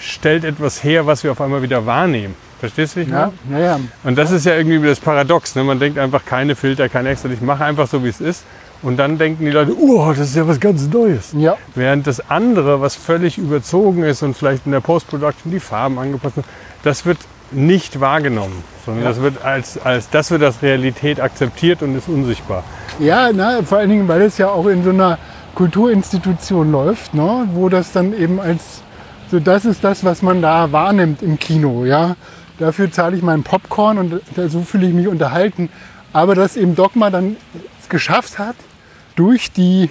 stellt etwas her, was wir auf einmal wieder wahrnehmen. Verstehst du, wie ich Ja, ja, ja. Und das ist ja irgendwie das Paradox. Ne? Man denkt einfach keine Filter, kein extra. Ich mache einfach so, wie es ist. Und dann denken die Leute, oh, das ist ja was ganz Neues. ja. Während das andere, was völlig überzogen ist und vielleicht in der Post-Production die Farben angepasst sind, das wird nicht wahrgenommen, sondern Ja. das wird als, als das wird als Realität akzeptiert und ist unsichtbar. Ja, na, vor allen Dingen, weil es ja auch in so einer Kulturinstitution läuft, ne, wo das dann eben als, so das ist das, was man da wahrnimmt im Kino, ja. Dafür zahle ich meinen Popcorn und so fühle ich mich unterhalten. Aber dass eben Dogma dann es geschafft hat, durch die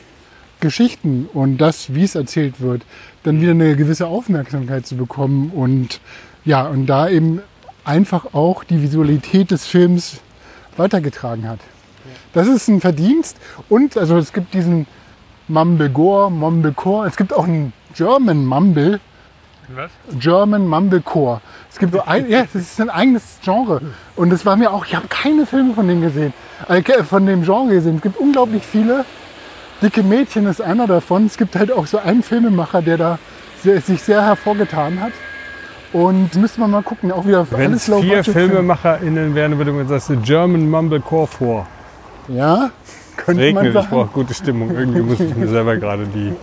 Geschichten und das, wie es erzählt wird, dann wieder eine gewisse Aufmerksamkeit zu bekommen und ja, und da eben einfach auch die Visualität des Films weitergetragen hat. Das ist ein Verdienst. Und also es gibt diesen Mumblecore, Mumblecore. Es gibt auch einen German Mumble, Was? German Mumblecore. Es gibt so ein, ja, das ist ein eigenes Genre. Und es war mir auch, ich habe keine Filme von dem gesehen, äh, von dem Genre gesehen. Es gibt unglaublich viele. Dicke Mädchen ist einer davon. Es gibt halt auch so einen Filmemacher, der da sehr, sich sehr hervorgetan hat. Und müssen wir mal gucken, auch wieder Wenn alles es vier. FilmemacherInnen wären, würde man sagen, das ist German Mumblecore vor. Ja, könnte man Regnet, ich sagen. brauche gute Stimmung. Irgendwie muss ich mir selber gerade die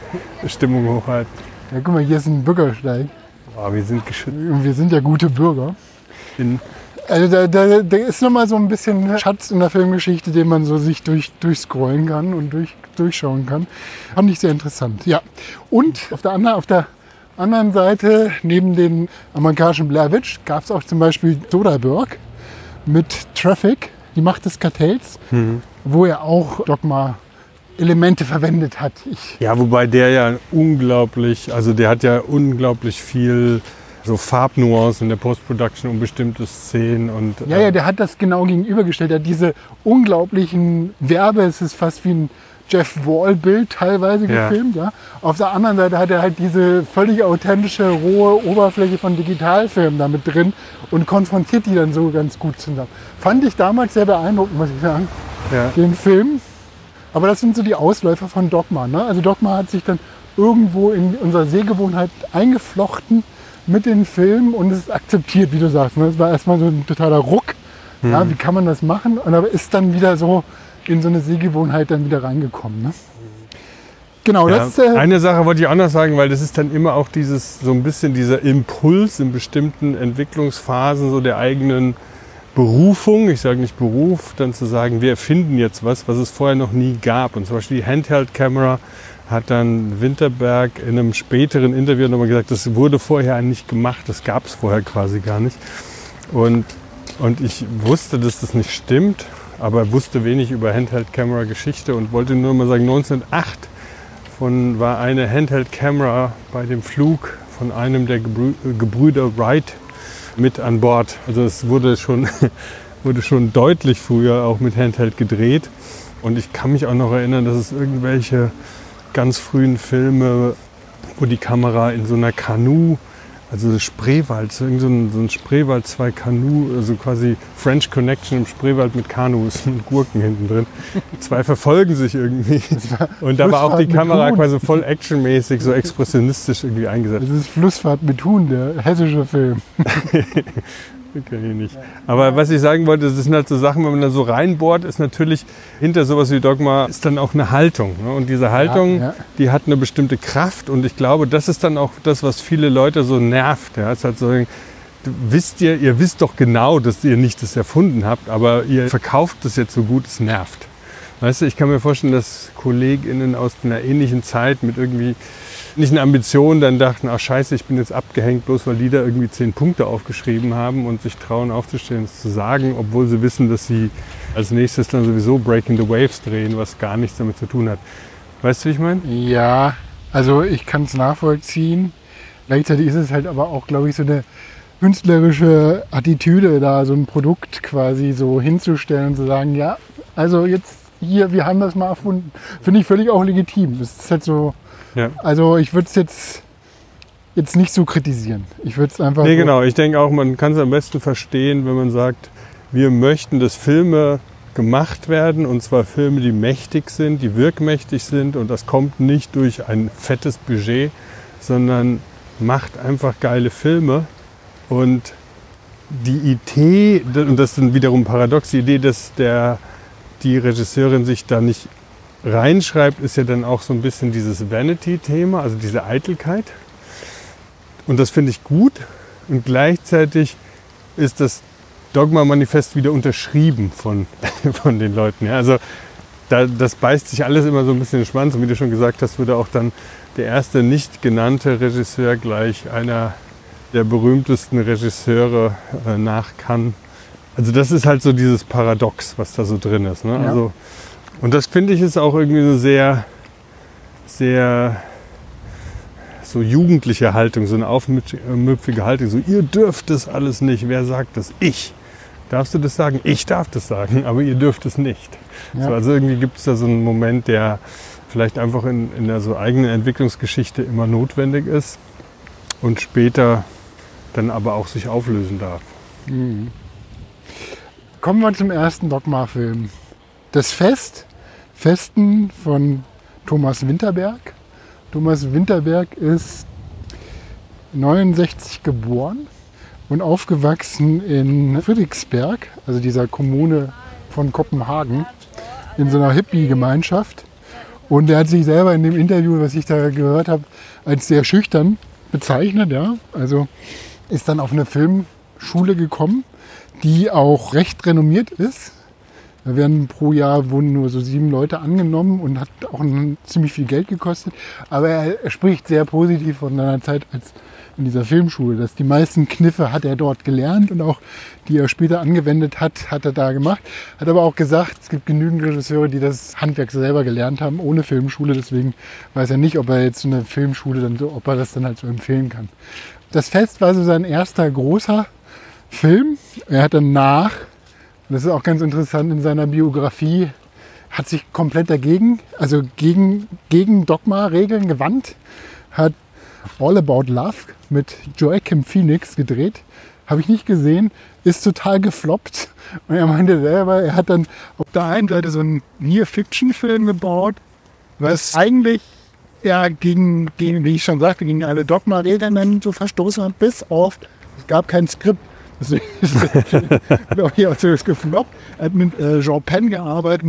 Stimmung hochhalten. Ja, guck mal, hier ist ein Bürgersteig. Oh, wir sind geschützt. Wir sind ja gute Bürger. In, Also da, da, da ist nochmal so ein bisschen Schatz in der Filmgeschichte, den man so sich durch, durchscrollen kann und durch, durchschauen kann. Fand ich sehr interessant. Ja. Und auf der, anderen, auf der anderen Seite, neben den amerikanischen Blair Witch, gab es auch zum Beispiel Soderbergh mit Traffic, die Macht des Kartells, wo er auch Dogma Elemente verwendet hat. Ich, ja, wobei der ja unglaublich, also der hat ja unglaublich viel so Farbnuancen in der Post-Production um bestimmte Szenen und Ja, äh, ja, der hat das genau gegenübergestellt. Er hat diese unglaublichen Werbe, es ist fast wie ein Jeff Wall-Bild teilweise Ja. gefilmt. Ja. Auf der anderen Seite hat er halt diese völlig authentische, rohe Oberfläche von Digitalfilmen damit drin und konfrontiert die dann so ganz gut zusammen. Fand ich damals sehr beeindruckend, muss ich sagen, ja. den Film. Aber das sind so die Ausläufer von Dogma. Ne? Also Dogma hat sich dann irgendwo in unsere Sehgewohnheit eingeflochten mit den Filmen und es ist akzeptiert, wie du sagst. Ne? Es war erstmal so ein totaler Ruck. Ja, wie kann man das machen? Und aber ist dann wieder so in so eine Sehgewohnheit dann wieder reingekommen. Ne? Genau, Ja, das äh, eine Sache wollte ich auch noch sagen, weil das ist dann immer auch dieses so ein bisschen dieser Impuls in bestimmten Entwicklungsphasen so der eigenen Berufung, ich sage nicht Beruf, dann zu sagen, wir erfinden jetzt was, was es vorher noch nie gab. Und zum Beispiel die Handheld-Kamera hat dann Winterberg in einem späteren Interview nochmal gesagt, das wurde vorher nicht gemacht, das gab es vorher quasi gar nicht. Und, und ich wusste, dass das nicht stimmt, aber wusste wenig über Handheld-Kamera-Geschichte und wollte nur mal sagen, 1908 von, war eine Handheld-Kamera bei dem Flug von einem der Gebrü Gebrüder Wright mit an Bord. Also es wurde schon, (laughs) wurde schon deutlich früher auch mit Handheld gedreht. Und ich kann mich auch noch erinnern, dass es irgendwelche ganz frühen Filme, wo die Kamera in so einer Kanu, also Spreewald, so, so ein, so ein Spreewald, zwei Kanu, also quasi French Connection im Spreewald mit Kanus und Gurken hinten drin. Zwei verfolgen sich irgendwie. Und da war auch die Kamera Huhn. quasi voll actionmäßig, so expressionistisch irgendwie eingesetzt. das ist Flussfahrt mit Huhn, der hessische Film. (laughs) Kenn ich nicht. Aber was ich sagen wollte, das sind halt so Sachen, wenn man da so reinbohrt, ist natürlich hinter sowas wie Dogma ist dann auch eine Haltung. Ne? Und diese Haltung, ja. die hat eine bestimmte Kraft. Und ich glaube, das ist dann auch das, was viele Leute so nervt. Ja? Es halt so, wisst ihr, ihr wisst doch genau, dass ihr nicht das erfunden habt, aber ihr verkauft das jetzt so gut, es nervt. Weißt du, ich kann mir vorstellen, dass KollegInnen aus einer ähnlichen Zeit mit irgendwie nicht eine Ambition dann dachten, ach scheiße, ich bin jetzt abgehängt, bloß weil die da irgendwie zehn Punkte aufgeschrieben haben und sich trauen aufzustehen, es zu sagen, obwohl sie wissen, dass sie als nächstes dann sowieso Breaking the Waves drehen, was gar nichts damit zu tun hat. Weißt du, wie ich meine? Ja, also ich kann es nachvollziehen. Gleichzeitig ist es halt aber auch, glaube ich, so eine künstlerische Attitüde, da so ein Produkt quasi so hinzustellen und zu sagen, ja, also jetzt hier, wir haben das mal erfunden. Finde ich völlig auch legitim. Es ist halt so, Ja. also ich würde es jetzt, jetzt nicht so kritisieren. Ich würde es einfach. Nee, genau. Ich denke auch, man kann es am besten verstehen, wenn man sagt, wir möchten, dass Filme gemacht werden und zwar Filme, die mächtig sind, die wirkmächtig sind und das kommt nicht durch ein fettes Budget, sondern macht einfach geile Filme und die Idee, und das ist wiederum paradox, die Idee, dass der, die Regisseurin sich da nicht reinschreibt, ist ja dann auch so ein bisschen dieses Vanity-Thema, also diese Eitelkeit. Und das finde ich gut. Und gleichzeitig ist das Dogma-Manifest wieder unterschrieben von, (laughs) von den Leuten. Ja, also da, das beißt sich alles immer so ein bisschen in den Schwanz. Und wie du schon gesagt hast, wurde auch dann der erste nicht genannte Regisseur gleich einer der berühmtesten Regisseure äh, nach Cannes. Also das ist halt so dieses Paradox, was da so drin ist. Ne? Ja. Also, und das finde ich ist auch irgendwie so sehr, sehr so jugendliche Haltung, so eine aufmüpfige Haltung. So, ihr dürft das alles nicht. Wer sagt das? Ich. Darfst du das sagen? Ich darf das sagen, aber ihr dürft es nicht. Ja. So, also irgendwie gibt es da so einen Moment, der vielleicht einfach in, in der so eigenen Entwicklungsgeschichte immer notwendig ist und später dann aber auch sich auflösen darf. Mhm. Kommen wir zum ersten Dogma-Film. Das Fest, Festen von Thomas Winterberg. Thomas Winterberg ist 69 geboren und aufgewachsen in Friedrichsberg, also dieser Kommune von Kopenhagen, in so einer Hippie-Gemeinschaft. Und er hat sich selber in dem Interview, was ich da gehört habe, als sehr schüchtern bezeichnet. Ja? Also ist dann auf eine Filmschule gekommen, die auch recht renommiert ist. Da werden pro Jahr wurden nur so sieben Leute angenommen und hat auch ein, ziemlich viel Geld gekostet. Aber er, er spricht sehr positiv von seiner Zeit als in dieser Filmschule. Dass die meisten Kniffe hat er dort gelernt und auch die er später angewendet hat, hat er da gemacht. Hat aber auch gesagt, es gibt genügend Regisseure, die das Handwerk selber gelernt haben, ohne Filmschule. Deswegen weiß er nicht, ob er jetzt so eine Filmschule dann so, ob er das dann halt so empfehlen kann. Das Fest war so sein erster großer Film. Er hat danach, und das ist auch ganz interessant in seiner Biografie, hat sich komplett dagegen, also gegen, gegen Dogma-Regeln gewandt, hat All About Love mit Joachim Phoenix gedreht. Habe ich nicht gesehen, ist total gefloppt. Und er meinte selber, er hat dann auf der einen Seite so einen Near-Fiction-Film gebaut, was eigentlich ja gegen, gegen, wie ich schon sagte, gegen alle Dogma-Regeln dann so verstoßen hat, bis auf, es gab kein Skript. Deswegen ist glaube ich, auch so gefloppt. Hat mit äh, Jean Penn gearbeitet,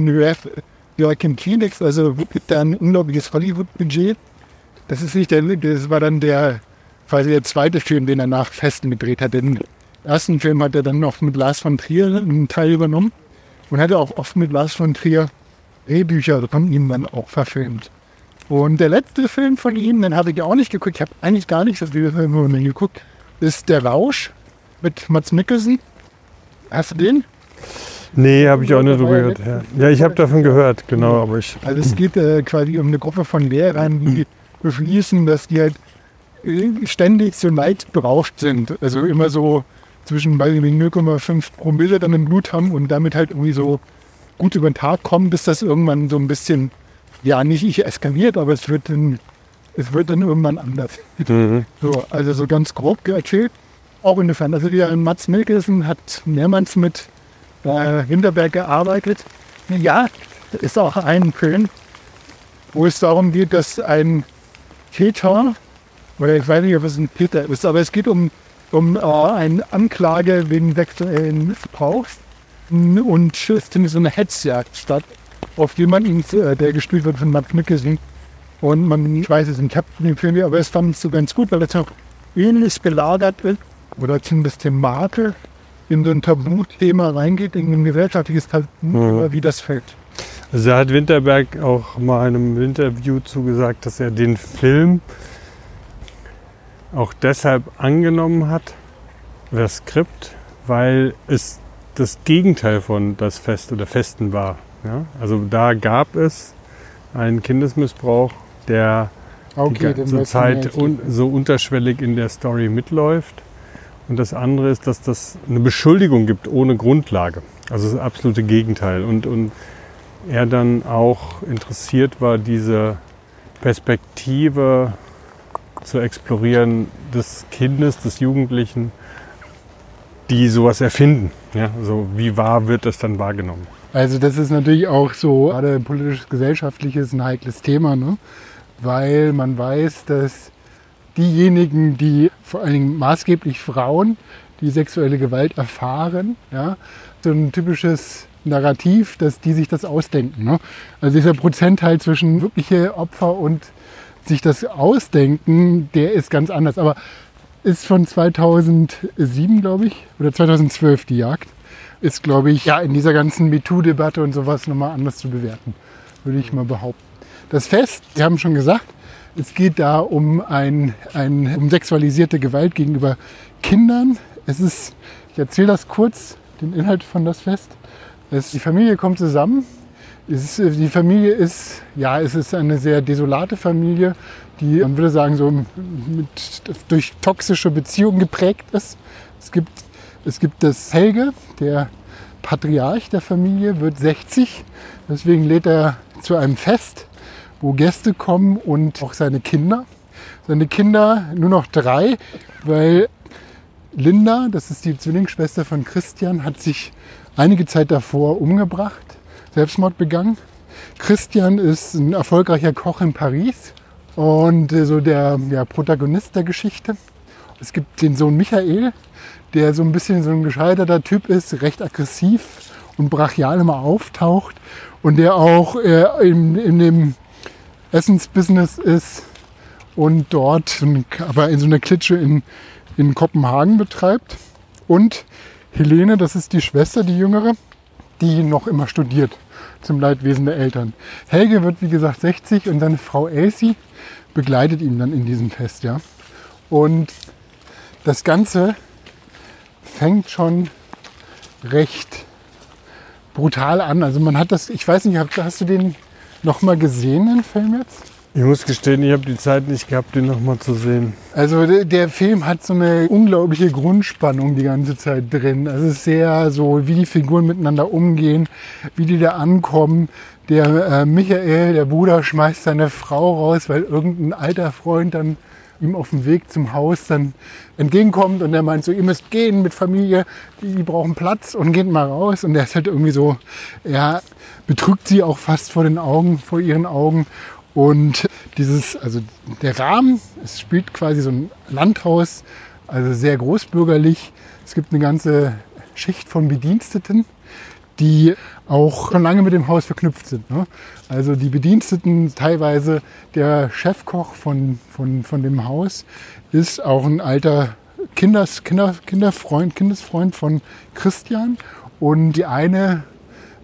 Joachim Phoenix, also da ein unglaubliches Hollywood-Budget. Das ist nicht der, das war dann der, quasi der zweite Film, den er nach Festen gedreht hat. Den ersten Film hat er dann noch mit Lars von Trier einen Teil übernommen und hatte auch oft mit Lars von Trier Drehbücher von ihm dann auch verfilmt. Und der letzte Film von ihm, den habe ich ja auch nicht geguckt, ich habe eigentlich gar nicht so viele Filme von ihm geguckt, ist Der Rausch mit Mats Mikkelsen. Hast du den? Nee, habe ich auch nicht drüber gehört. Ja, ja ich habe davon gehört, genau, aber ich. Also es geht äh, quasi um eine Gruppe von Lehrern, die beschließen, dass die halt äh, ständig so leidberauscht sind. Also immer so zwischen weiß ich nicht, 0,5 Promille dann im Blut haben und damit halt irgendwie so gut über den Tag kommen, bis das irgendwann so ein bisschen, ja nicht ich eskaliert, aber es wird dann, es wird dann irgendwann anders. Mhm. So, also so ganz grob erzählt. Auch insofern. Also der Mats Mikkelsen hat mehrmals mit äh, Hinterberg gearbeitet. Ja, ist auch ein Film, wo es darum geht, dass ein Täter, oder ich weiß nicht, ob es ein Täter ist, aber es geht um, um äh, eine Anklage wegen sexuellen Missbrauchs und es findet so eine Hetzjagd statt auf jemanden, äh, der gespielt wird von Mats Mikkelsen. Und man, ich weiß es nicht, ich habe den Film, aber es fand ich so ganz gut, weil es auch ähnlich gelagert ist oder zumindest thematisch in so ein Tabuthema reingeht, in ein gesellschaftliches Tabu, Mhm. wie das fällt. Also da hat Winterberg auch mal in einem Interview zugesagt, dass er den Film auch deshalb angenommen hat, das Skript, weil es das Gegenteil von das Fest oder Festen war. Ja? Also da gab es einen Kindesmissbrauch, der die den ganze Zeit un so unterschwellig in der Story mitläuft. Und das andere ist, dass das eine Beschuldigung gibt ohne Grundlage. Also das absolute Gegenteil. Und, und er dann auch interessiert war, diese Perspektive zu explorieren des Kindes, des Jugendlichen, die sowas erfinden. Ja, so wie wahr wird das dann wahrgenommen? Also das ist natürlich auch so, gerade politisch-gesellschaftliches ein heikles Thema, ne? weil man weiß, dass diejenigen, die vor allen Dingen maßgeblich Frauen, die sexuelle Gewalt erfahren, ja, so ein typisches Narrativ, dass die sich das ausdenken. Ne? Also dieser Prozentteil zwischen wirkliche Opfer und sich das ausdenken, der ist ganz anders. Aber ist von 2007, glaube ich, oder 2012 die Jagd. Ist, glaube ich, ja, in dieser ganzen MeToo-Debatte und sowas nochmal anders zu bewerten, würde ich mal behaupten. Das Fest, Sie haben schon gesagt, es geht da um, ein, ein, um sexualisierte Gewalt gegenüber Kindern. Es ist, ich erzähle das kurz, den Inhalt von das Fest. Es, die Familie kommt zusammen. Es die Familie ist, ja, es ist eine sehr desolate Familie, die, man würde sagen, so mit, durch toxische Beziehungen geprägt ist. Es gibt, es gibt das Helge, der Patriarch der Familie, wird 60. Deswegen lädt er zu einem Fest, wo Gäste kommen und auch seine Kinder. Seine Kinder nur noch drei, weil Linda, das ist die Zwillingsschwester von Christian, hat sich einige Zeit davor umgebracht, Selbstmord begangen. Christian ist ein erfolgreicher Koch in Paris und äh, so der ja, Protagonist der Geschichte. Es gibt den Sohn Michael, der so ein bisschen so ein gescheiterter Typ ist, recht aggressiv und brachial immer auftaucht und der auch äh, in, in dem Essensbusiness ist und dort aber in so einer Klitsche in, in Kopenhagen betreibt. Und Helene, das ist die Schwester, die jüngere, die noch immer studiert zum Leidwesen der Eltern. Helge wird wie gesagt 60 und seine Frau Elsie begleitet ihn dann in diesem Fest. Ja? Und das Ganze fängt schon recht brutal an. Also man hat das, ich weiß nicht, hast du den noch mal gesehen, den Film jetzt? Ich muss gestehen, ich habe die Zeit nicht gehabt, den noch mal zu sehen. Also der, der Film hat so eine unglaubliche Grundspannung die ganze Zeit drin. Also es ist sehr so, wie die Figuren miteinander umgehen, wie die da ankommen. Der äh, Michael, der Bruder, schmeißt seine Frau raus, weil irgendein alter Freund dann ihm auf dem Weg zum Haus dann entgegenkommt und er meint so, ihr müsst gehen mit Familie, die brauchen Platz und geht mal raus. Und er ist halt irgendwie so, ja, betrügt sie auch fast vor den Augen, vor ihren Augen. Und dieses, also der Rahmen, es spielt quasi so ein Landhaus, also sehr großbürgerlich. Es gibt eine ganze Schicht von Bediensteten, die auch schon lange mit dem Haus verknüpft sind. Ne? Also die Bediensteten, teilweise der Chefkoch von, von, von dem Haus, ist auch ein alter Kinders, Kinder, Kinderfreund, Kindesfreund von Christian. Und die eine,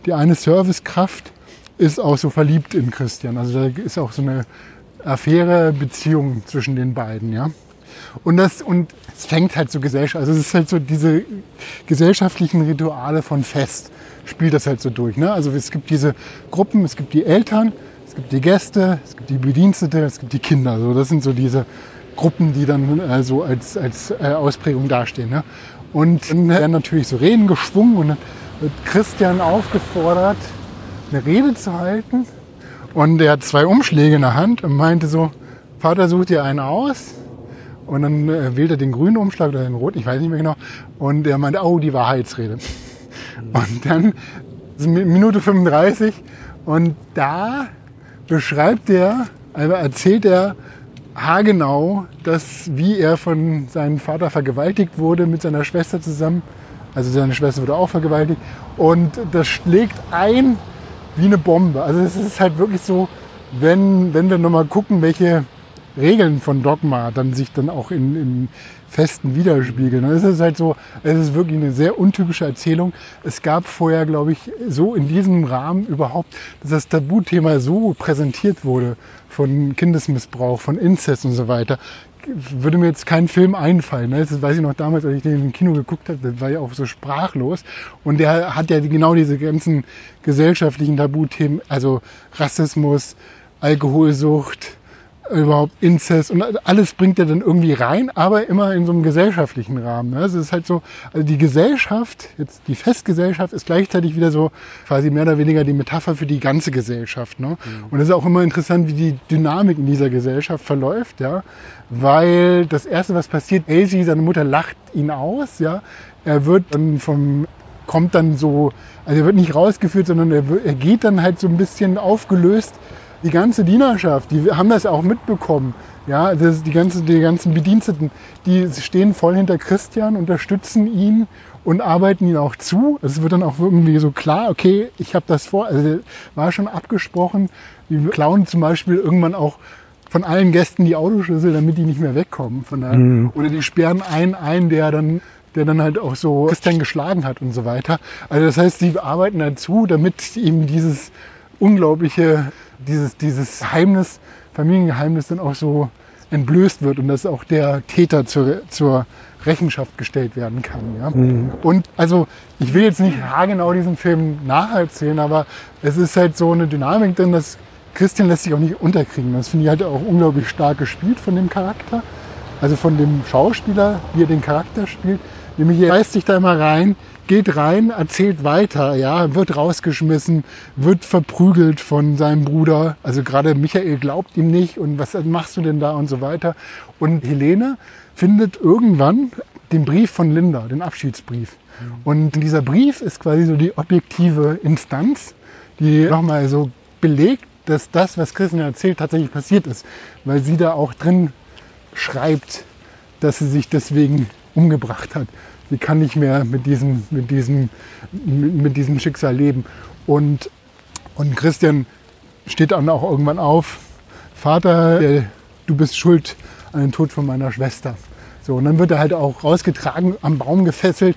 die eine Servicekraft ist auch so verliebt in Christian. Also da ist auch so eine Affäre, Beziehung zwischen den beiden. Ja? Und, das, und es fängt halt so gesellschaftlich, also es ist halt so diese gesellschaftlichen Rituale von Fest, spielt das halt so durch. Ne? Also es gibt diese Gruppen, es gibt die Eltern, es gibt die Gäste, es gibt die Bedienstete, es gibt die Kinder. So, das sind so diese Gruppen, die dann äh, so als, als äh, Ausprägung dastehen. Ne? Und dann werden natürlich so Reden geschwungen und dann wird Christian aufgefordert, eine Rede zu halten. Und er hat zwei Umschläge in der Hand und meinte so, Vater, such dir einen aus. Und dann äh, wählt er den grünen Umschlag oder den roten, ich weiß nicht mehr genau. Und er meinte, oh, die Wahrheitsrede. Und dann Minute 35 und da beschreibt er, also erzählt er haargenau, dass, wie er von seinem Vater vergewaltigt wurde mit seiner Schwester zusammen. Also seine Schwester wurde auch vergewaltigt. Und das schlägt ein wie eine Bombe. Also es ist halt wirklich so, wenn, wenn wir nochmal gucken, welche Regeln von Dogma dann sich dann auch in, in Festen widerspiegeln. Es ist halt so, es ist wirklich eine sehr untypische Erzählung. Es gab vorher, glaube ich, so in diesem Rahmen überhaupt, dass das Tabuthema so präsentiert wurde von Kindesmissbrauch, von Inzest und so weiter. Würde mir jetzt kein Film einfallen. Das weiß ich noch damals, als ich den im Kino geguckt habe, war ja auch so sprachlos. Und der hat ja genau diese ganzen gesellschaftlichen Tabuthemen, also Rassismus, Alkoholsucht, überhaupt Inzest und alles bringt er dann irgendwie rein, aber immer in so einem gesellschaftlichen Rahmen. Ne? Es ist halt so, also die Gesellschaft, jetzt die Festgesellschaft ist gleichzeitig wieder so quasi mehr oder weniger die Metapher für die ganze Gesellschaft. Ne? Mhm. Und es ist auch immer interessant, wie die Dynamik in dieser Gesellschaft verläuft, ja, weil das erste, was passiert, Elsie, seine Mutter lacht ihn aus, ja, er wird dann vom kommt dann so, also er wird nicht rausgeführt, sondern er, er geht dann halt so ein bisschen aufgelöst die ganze Dienerschaft, die haben das auch mitbekommen. Ja, das, die, ganze, die ganzen Bediensteten, die stehen voll hinter Christian, unterstützen ihn und arbeiten ihn auch zu. Es wird dann auch irgendwie so klar, okay, ich habe das vor, also war schon abgesprochen. Die klauen zum Beispiel irgendwann auch von allen Gästen die Autoschlüssel, damit die nicht mehr wegkommen. Von der, mhm. Oder die sperren einen ein, der dann der dann halt auch so Christian geschlagen hat und so weiter. Also das heißt, sie arbeiten dazu, damit eben dieses unglaubliche dieses, dieses Geheimnis, Familiengeheimnis dann auch so entblößt wird und dass auch der Täter zur, zur Rechenschaft gestellt werden kann. Ja? Mhm. Und also ich will jetzt nicht genau diesen Film nacherzählen, aber es ist halt so eine Dynamik, denn das Christian lässt sich auch nicht unterkriegen. Das finde ich halt auch unglaublich stark gespielt von dem Charakter, also von dem Schauspieler, wie er den Charakter spielt. Nämlich er reißt sich da immer rein, geht rein, erzählt weiter, ja, wird rausgeschmissen, wird verprügelt von seinem Bruder. Also gerade Michael glaubt ihm nicht und was machst du denn da und so weiter. Und Helene findet irgendwann den Brief von Linda, den Abschiedsbrief. Und dieser Brief ist quasi so die objektive Instanz, die nochmal so belegt, dass das, was Christian erzählt, tatsächlich passiert ist. Weil sie da auch drin schreibt, dass sie sich deswegen umgebracht hat sie kann nicht mehr mit diesem, mit diesem, mit diesem Schicksal leben. Und, und Christian steht dann auch irgendwann auf, Vater, du bist schuld an den Tod von meiner Schwester. So, und dann wird er halt auch rausgetragen, am Baum gefesselt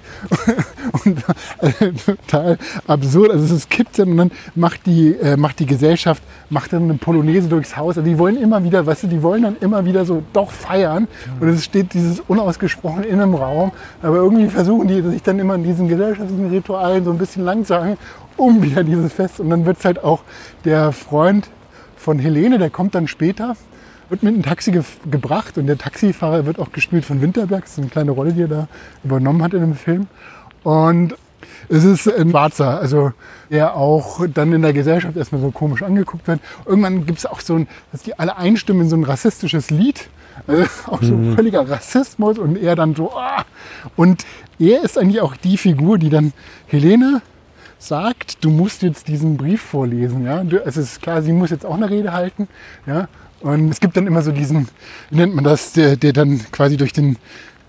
(laughs) und äh, total absurd. Also es kippt dann und dann macht die, äh, macht die Gesellschaft, macht dann eine Polonaise durchs Haus. Also die wollen immer wieder, weißt du, die wollen dann immer wieder so doch feiern. Und es steht dieses unausgesprochen in einem Raum. Aber irgendwie versuchen die sich dann immer in diesen gesellschaftlichen Ritualen so ein bisschen lang zu hangeln, um wieder dieses Fest. Und dann wird es halt auch der Freund von Helene, der kommt dann später wird mit einem Taxi ge gebracht und der Taxifahrer wird auch gespielt von Winterberg. Das ist eine kleine Rolle, die er da übernommen hat in dem Film. Und es ist ein Schwarzer, also der auch dann in der Gesellschaft erstmal so komisch angeguckt wird. Irgendwann gibt es auch so ein, dass die alle einstimmen in so ein rassistisches Lied. Also (laughs) auch so mhm. völliger Rassismus und er dann so. Ah. Und er ist eigentlich auch die Figur, die dann Helene sagt, du musst jetzt diesen Brief vorlesen. Ja? Es ist klar, sie muss jetzt auch eine Rede halten. Ja? Und es gibt dann immer so diesen, wie nennt man das, der, der dann quasi durch den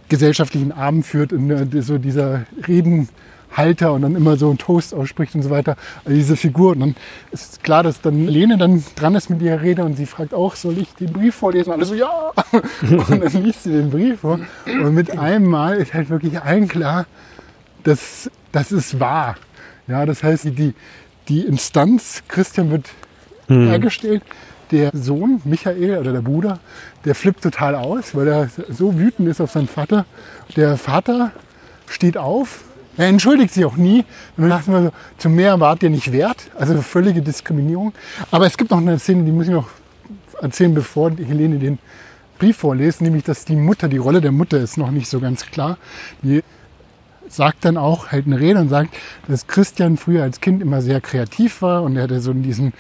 gesellschaftlichen Abend führt und äh, so dieser Redenhalter und dann immer so einen Toast ausspricht und so weiter. Also diese Figur. Und dann ist klar, dass dann Lene dann dran ist mit ihrer Rede und sie fragt auch, soll ich den Brief vorlesen? Und alle so, ja! (laughs) Und dann liest sie den Brief vor. Und mit einem Mal ist halt wirklich allen klar, dass das ist wahr. Ja, das heißt, die, die Instanz, Christian wird mhm. hergestellt, der Sohn, Michael oder der Bruder, der flippt total aus, weil er so wütend ist auf seinen Vater. Der Vater steht auf, er entschuldigt sich auch nie. Und dann wir so, zum Meer wart ihr nicht wert. Also völlige Diskriminierung. Aber es gibt noch eine Szene, die muss ich noch erzählen, bevor Helene den Brief vorliest, nämlich dass die Mutter, die Rolle der Mutter ist noch nicht so ganz klar. Die sagt dann auch, hält eine Rede und sagt, dass Christian früher als Kind immer sehr kreativ war und er hatte so diesen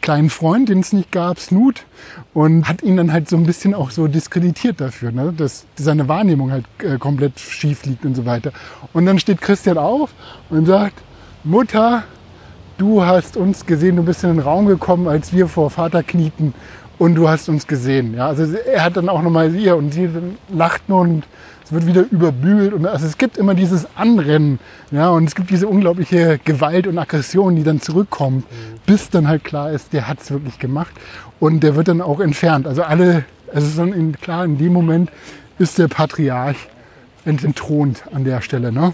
kleinen Freund, den es nicht gab, Snoot, und hat ihn dann halt so ein bisschen auch so diskreditiert dafür, ne? dass seine Wahrnehmung halt äh, komplett schief liegt und so weiter. Und dann steht Christian auf und sagt, Mutter, du hast uns gesehen, du bist in den Raum gekommen, als wir vor Vater knieten und du hast uns gesehen. Ja? Also er hat dann auch nochmal ihr und sie lacht nur und es wird wieder überbügelt und also es gibt immer dieses Anrennen, ja, und es gibt diese unglaubliche Gewalt und Aggression, die dann zurückkommt, mhm. bis dann halt klar ist, der hat es wirklich gemacht und der wird dann auch entfernt. Also alle Also es ist dann klar, in dem Moment ist der Patriarch entthront an der Stelle. Ne?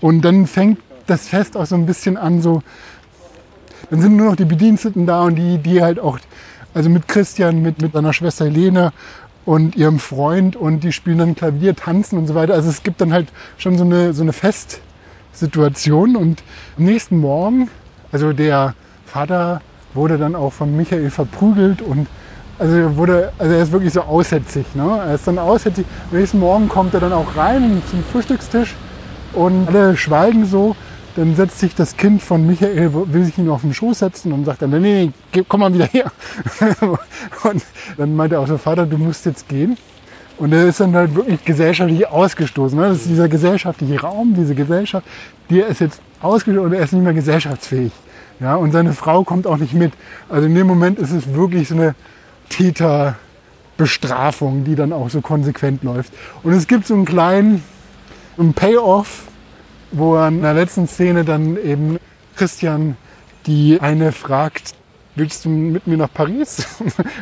Und dann fängt das Fest auch so ein bisschen an, so, dann sind nur noch die Bediensteten da und die, die halt auch, also mit Christian, mit, mit seiner Schwester Helene und ihrem Freund und die spielen dann Klavier, tanzen und so weiter. Also es gibt dann halt schon so eine, so eine Festsituation und am nächsten Morgen, also der Vater wurde dann auch von Michael verprügelt und also er wurde, also er ist wirklich so aussätzig. Ne? Er ist dann aussätzig. Am nächsten Morgen kommt er dann auch rein zum Frühstückstisch und alle schweigen so. Dann setzt sich das Kind von Michael, will sich ihm auf den Schoß setzen und sagt dann, nee, nee, komm mal wieder her. (laughs) und dann meint er auch so, Vater, du musst jetzt gehen. Und er ist dann halt wirklich gesellschaftlich ausgestoßen. Ne? Das ist dieser gesellschaftliche Raum, diese Gesellschaft, die ist jetzt ausgestoßen und er ist nicht mehr gesellschaftsfähig. Ja, und seine Frau kommt auch nicht mit. Also in dem Moment ist es wirklich so eine Täterbestrafung, die dann auch so konsequent läuft. Und es gibt so einen kleinen einen Payoff, wo er in der letzten Szene dann eben Christian die eine fragt, willst du mit mir nach Paris?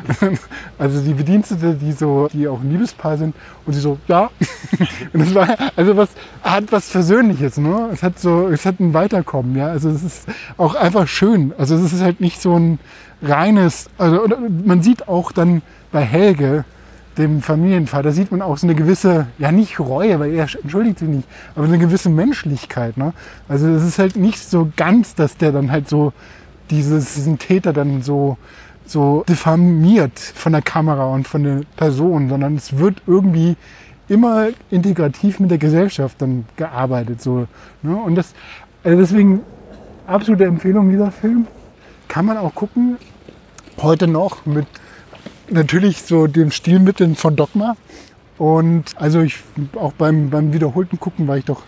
(laughs) also die Bedienstete, die so, die auch ein Liebespaar sind, und sie so, ja. (laughs) und das war also was hat was Versöhnliches, ne? Es hat so, es hat ein Weiterkommen, ja. Also es ist auch einfach schön. Also es ist halt nicht so ein reines, also man sieht auch dann bei Helge, dem Familienvater, sieht man auch so eine gewisse, ja nicht Reue, weil er entschuldigt sich nicht, aber so eine gewisse Menschlichkeit. Ne? Also es ist halt nicht so ganz, dass der dann halt so dieses, diesen Täter dann so, so diffamiert von der Kamera und von der Person, sondern es wird irgendwie immer integrativ mit der Gesellschaft dann gearbeitet. So, ne? Und das, also deswegen absolute Empfehlung dieser Film. Kann man auch gucken, heute noch mit natürlich so den Stilmitteln von Dogma. Und also ich auch beim, beim wiederholten Gucken war ich doch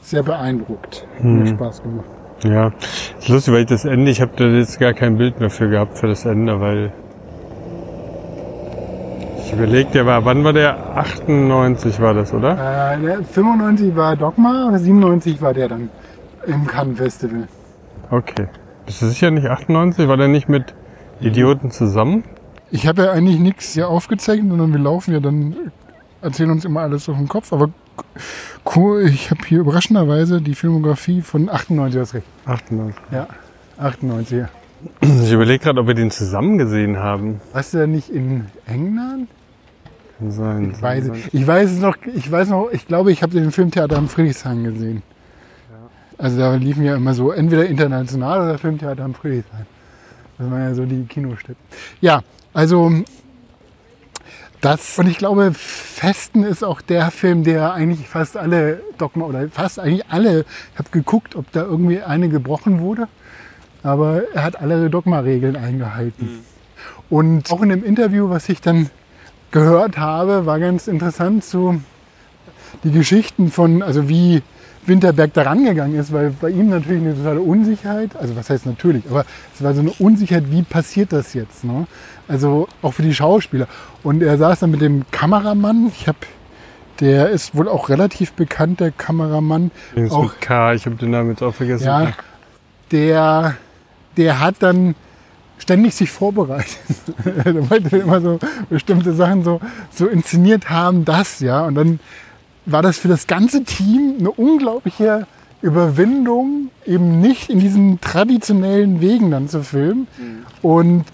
sehr beeindruckt. Hat mir Hm. Spaß gemacht. Ja, ist lustig, weil ich das Ende, ich habe da jetzt gar kein Bild mehr für gehabt für das Ende, weil ich überlege, der war, wann war der? 98 war das, oder? Äh, der 95 war Dogma, 97 war der dann im Cannes Festival. Okay. Bist du sicher nicht 98? War der nicht mit Idioten zusammen? Ich habe ja eigentlich nichts hier aufgezeichnet, sondern wir laufen ja dann, erzählen uns immer alles auf den Kopf. Aber cool, ich habe hier überraschenderweise die Filmografie von 98, das recht. 98. Ja, 98. ja. Ich überlege gerade, ob wir den zusammen gesehen haben. Warst du da nicht in England? Kann sein. Ich weiß, ich weiß es noch, ich weiß noch, ich glaube, ich habe den Filmtheater am Friedrichshain gesehen. Also da liefen ja immer so entweder international oder Filmtheater am Friedrichshain. Das waren ja so die Kinostätten. Ja, also das und ich glaube, Festen ist auch der Film, der eigentlich fast alle Dogma oder fast eigentlich alle, ich habe geguckt, ob da irgendwie eine gebrochen wurde, aber er hat alle Dogma-Regeln eingehalten. Und auch in dem Interview, was ich dann gehört habe, war ganz interessant so die Geschichten von, also wie Winterberg da rangegangen ist, weil bei ihm natürlich eine totale Unsicherheit, also was heißt natürlich, aber es war so eine Unsicherheit, wie passiert das jetzt? Ne? Also auch für die Schauspieler. Und er saß dann mit dem Kameramann, ich habe, der ist wohl auch relativ bekannt, der Kameramann, auch mit K, ich habe den Namen jetzt auch vergessen. ja, der, der hat dann ständig sich vorbereitet. (laughs) der wollte immer so bestimmte Sachen so, so inszeniert haben, das, ja. Und dann war das für das ganze Team eine unglaubliche Überwindung, eben nicht in diesen traditionellen Wegen dann zu filmen. Und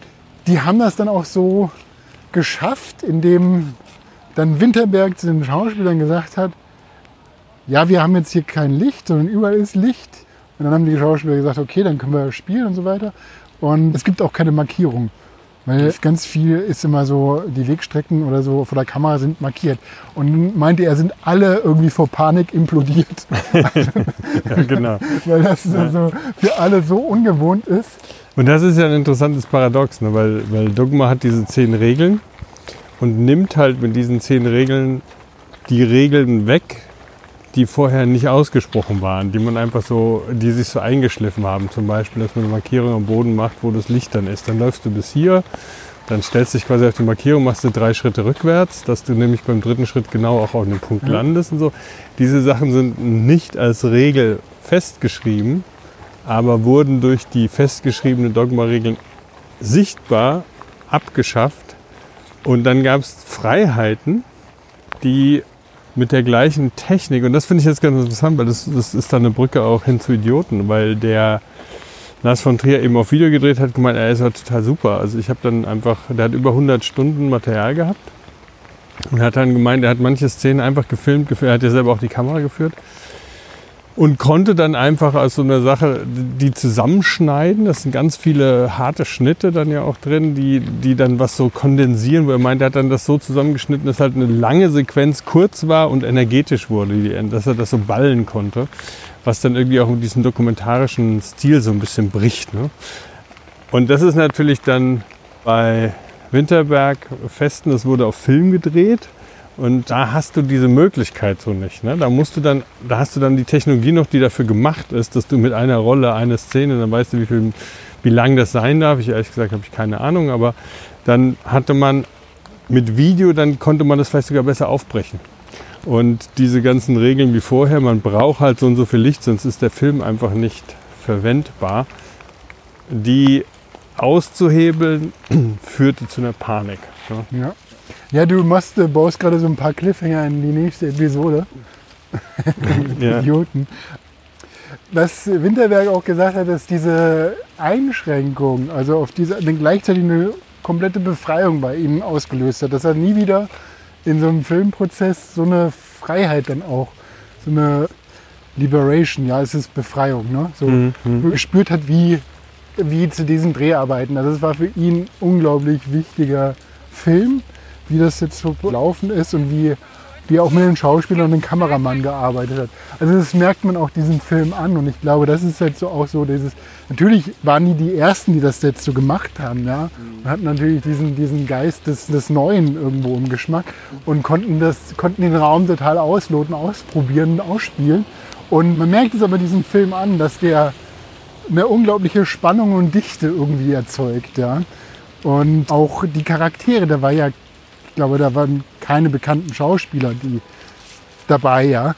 die haben das dann auch so geschafft, indem dann Winterberg zu den Schauspielern gesagt hat, ja, wir haben jetzt hier kein Licht, sondern überall ist Licht. Und dann haben die Schauspieler gesagt, okay, dann können wir spielen und so weiter. Und es gibt auch keine Markierung. Weil ganz viel ist immer so, die Wegstrecken oder so vor der Kamera sind markiert. Und meinte er, sind alle irgendwie vor Panik implodiert. (laughs) Ja, genau. weil das so für alle so ungewohnt ist. Und das ist ja ein interessantes Paradox, ne? weil, weil Dogma hat diese zehn Regeln und nimmt halt mit diesen zehn Regeln die Regeln weg, die vorher nicht ausgesprochen waren, die man einfach so, die sich so eingeschliffen haben. Zum Beispiel, dass man eine Markierung am Boden macht, wo das Licht dann ist. Dann läufst du bis hier, dann stellst du dich quasi auf die Markierung, machst du drei Schritte rückwärts, dass du nämlich beim dritten Schritt genau auch auf den Punkt landest und so. Diese Sachen sind nicht als Regel festgeschrieben, aber wurden durch die festgeschriebenen Dogma-Regeln sichtbar abgeschafft, Und dann gab es Freiheiten, die mit der gleichen Technik, und das finde ich jetzt ganz interessant, weil das, das ist dann eine Brücke auch hin zu Idioten, weil der Lars von Trier eben auf Video gedreht hat, gemeint, er ist halt total super. Also ich habe dann einfach, der hat über 100 Stunden Material gehabt und hat dann gemeint, er hat manche Szenen einfach gefilmt, er hat ja selber auch die Kamera geführt und konnte dann einfach aus so einer Sache die zusammenschneiden. Das sind ganz viele harte Schnitte dann ja auch drin, die, die dann was so kondensieren, wo er meint, er hat dann das so zusammengeschnitten, dass halt eine lange Sequenz kurz war und energetisch wurde, dass er das so ballen konnte, was dann irgendwie auch mit diesem dokumentarischen Stil so ein bisschen bricht. Ne? Und das ist natürlich dann bei Winterberg Festen, das wurde auf Film gedreht und da hast du diese Möglichkeit so nicht. Ne? Da musst du dann, da hast du dann die Technologie noch, die dafür gemacht ist, dass du mit einer Rolle eine Szene, dann weißt du, wie viel, wie lang das sein darf. Ich ehrlich gesagt habe ich keine Ahnung, aber dann hatte man mit Video, dann konnte man das vielleicht sogar besser aufbrechen. Und diese ganzen Regeln wie vorher, man braucht halt so und so viel Licht, sonst ist der Film einfach nicht verwendbar. Die auszuhebeln (clears throat) führte zu einer Panik. Ja. ja. Ja, du machst, äh, baust gerade so ein paar Cliffhanger in die nächste Episode. (laughs) ja. Idioten. Was Winterberg auch gesagt hat, dass diese Einschränkung, also auf diese, gleichzeitig eine komplette Befreiung bei ihm ausgelöst hat. Dass er nie wieder in so einem Filmprozess so eine Freiheit dann auch, so eine Liberation, ja, es ist Befreiung, ne? So mhm. mhm. gespürt hat, wie, wie zu diesen Dreharbeiten. Also es war für ihn ein unglaublich wichtiger Film wie das jetzt so gelaufen ist und wie, er auch mit den Schauspielern und dem Kameramann gearbeitet hat. Also das merkt man auch diesen Film an und ich glaube, das ist halt so auch so dieses, natürlich waren die die Ersten, die das jetzt so gemacht haben, ja, und hatten natürlich diesen, diesen Geist des, des Neuen irgendwo im Geschmack und konnten, das, konnten den Raum total ausloten, ausprobieren, ausspielen. Und man merkt es aber diesem Film an, dass der eine unglaubliche Spannung und Dichte irgendwie erzeugt, ja. Und auch die Charaktere, da war ja ich glaube, da waren keine bekannten Schauspieler die dabei, ja.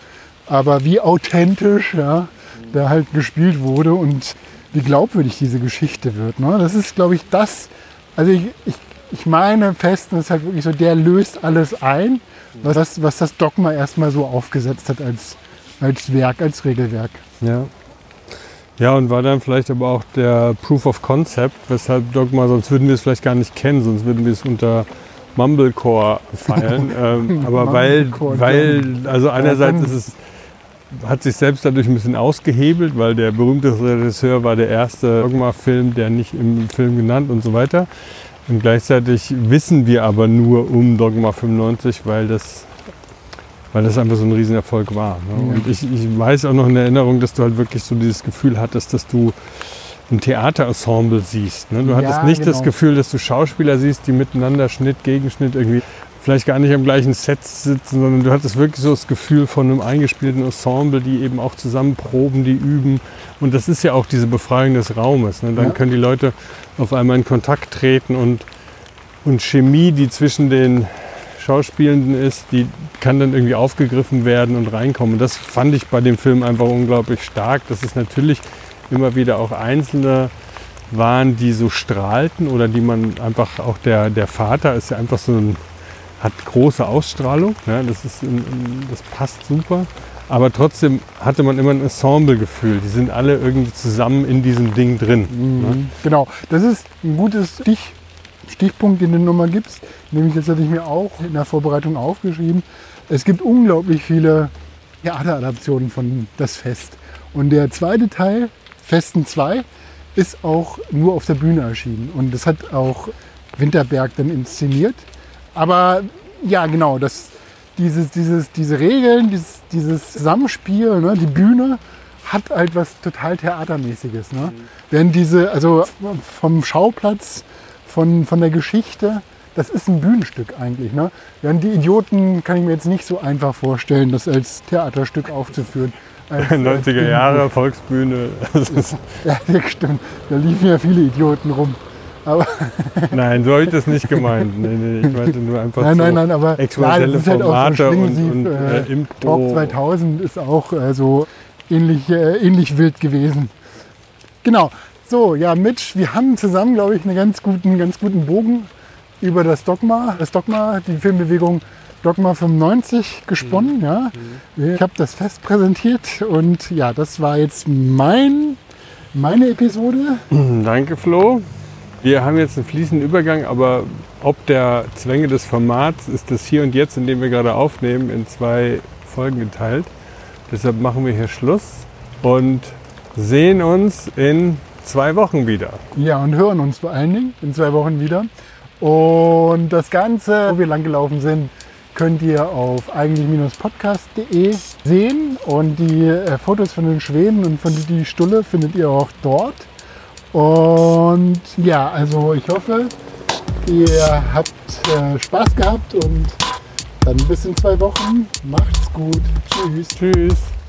Aber wie authentisch ja, da halt gespielt wurde und wie glaubwürdig diese Geschichte wird. Ne? Das ist, glaube ich, das. Also ich, ich, ich meine fest, das ist halt wirklich so, der löst alles ein, was das, was das Dogma erstmal so aufgesetzt hat als, als Werk, als Regelwerk. Ja. Ja, und war dann vielleicht aber auch der Proof of Concept, weshalb Dogma, sonst würden wir es vielleicht gar nicht kennen, sonst würden wir es unter Mumblecore feiern. (laughs) ähm, aber weil, weil, also einerseits ist es, hat sich selbst dadurch ein bisschen ausgehebelt, weil der berühmte Regisseur war der erste Dogma-Film, der nicht im Film genannt und so weiter. Und gleichzeitig wissen wir aber nur um Dogma 95, weil das, weil das einfach so ein Riesenerfolg war. Ne? Und ich, ich weiß auch noch in Erinnerung, dass du halt wirklich so dieses Gefühl hattest, dass du ein Theaterensemble siehst. Ne? Du hattest ja, nicht genau. das Gefühl, dass du Schauspieler siehst, die miteinander Schnitt, Gegenschnitt irgendwie vielleicht gar nicht am gleichen Set sitzen, sondern du hattest wirklich so das Gefühl von einem eingespielten Ensemble, die eben auch zusammen proben, die üben. Und das ist ja auch diese Befreiung des Raumes. Ne? Dann ja. können die Leute auf einmal in Kontakt treten und, und Chemie, die zwischen den Schauspielenden ist, die kann dann irgendwie aufgegriffen werden und reinkommen. Und das fand ich bei dem Film einfach unglaublich stark. Das ist natürlich immer wieder auch Einzelne waren, die so strahlten oder die man einfach, auch der, der Vater ist ja einfach so ein, hat große Ausstrahlung, ja, das, ist, das passt super. Aber trotzdem hatte man immer ein Ensemble-Gefühl. Die sind alle irgendwie zusammen in diesem Ding drin. Mhm. Ne? Genau, das ist ein gutes Stich, Stichpunkt, den du nochmal gibst. Nämlich, das hatte ich mir auch in der Vorbereitung aufgeschrieben. Es gibt unglaublich viele Theateradaptionen von Das Fest. Und der zweite Teil Festen 2 ist auch nur auf der Bühne erschienen. Und das hat auch Winterberg dann inszeniert. Aber ja, genau, das, dieses, dieses, diese Regeln, dieses, dieses Zusammenspiel, ne, die Bühne hat halt was total Theatermäßiges. Ne? Mhm. Während diese, also vom Schauplatz, von, von der Geschichte, das ist ein Bühnenstück eigentlich. Ne? Während die Idioten kann ich mir jetzt nicht so einfach vorstellen, das als Theaterstück aufzuführen. 90er Jahre, Volksbühne. ja, das stimmt. Da liefen ja viele Idioten rum. Aber (laughs) nein, so habe ich das nicht gemeint. Nee, nee, ich meinte nur einfach nein, nein, nein, aber experimentelle Formate halt und, und äh, äh, Impro. Talk 2000 ist auch äh, so ähnlich, äh, ähnlich wild gewesen. Genau. So, ja, Mitch, wir haben zusammen, glaube ich, einen ganz guten, ganz guten Bogen über das Dogma, das Dogma, die Filmbewegung Dogma 95 gesponnen. Ja. Ich habe das Fest präsentiert und ja, das war jetzt mein, meine Episode. Danke, Flo. Wir haben jetzt einen fließenden Übergang, aber ob der Zwänge des Formats ist das hier und jetzt, in dem wir gerade aufnehmen, in zwei Folgen geteilt. Deshalb machen wir hier Schluss und sehen uns in zwei Wochen wieder. Ja, und hören uns vor allen Dingen in zwei Wochen wieder. Und das Ganze, wo wir langgelaufen sind, könnt ihr auf eigentlich-podcast.de sehen. Und die äh, Fotos von den Schweden und von die Stulle findet ihr auch dort. Und ja, also ich hoffe, ihr habt äh, Spaß gehabt und dann bis in zwei Wochen. Macht's gut. Tschüss. Tschüss.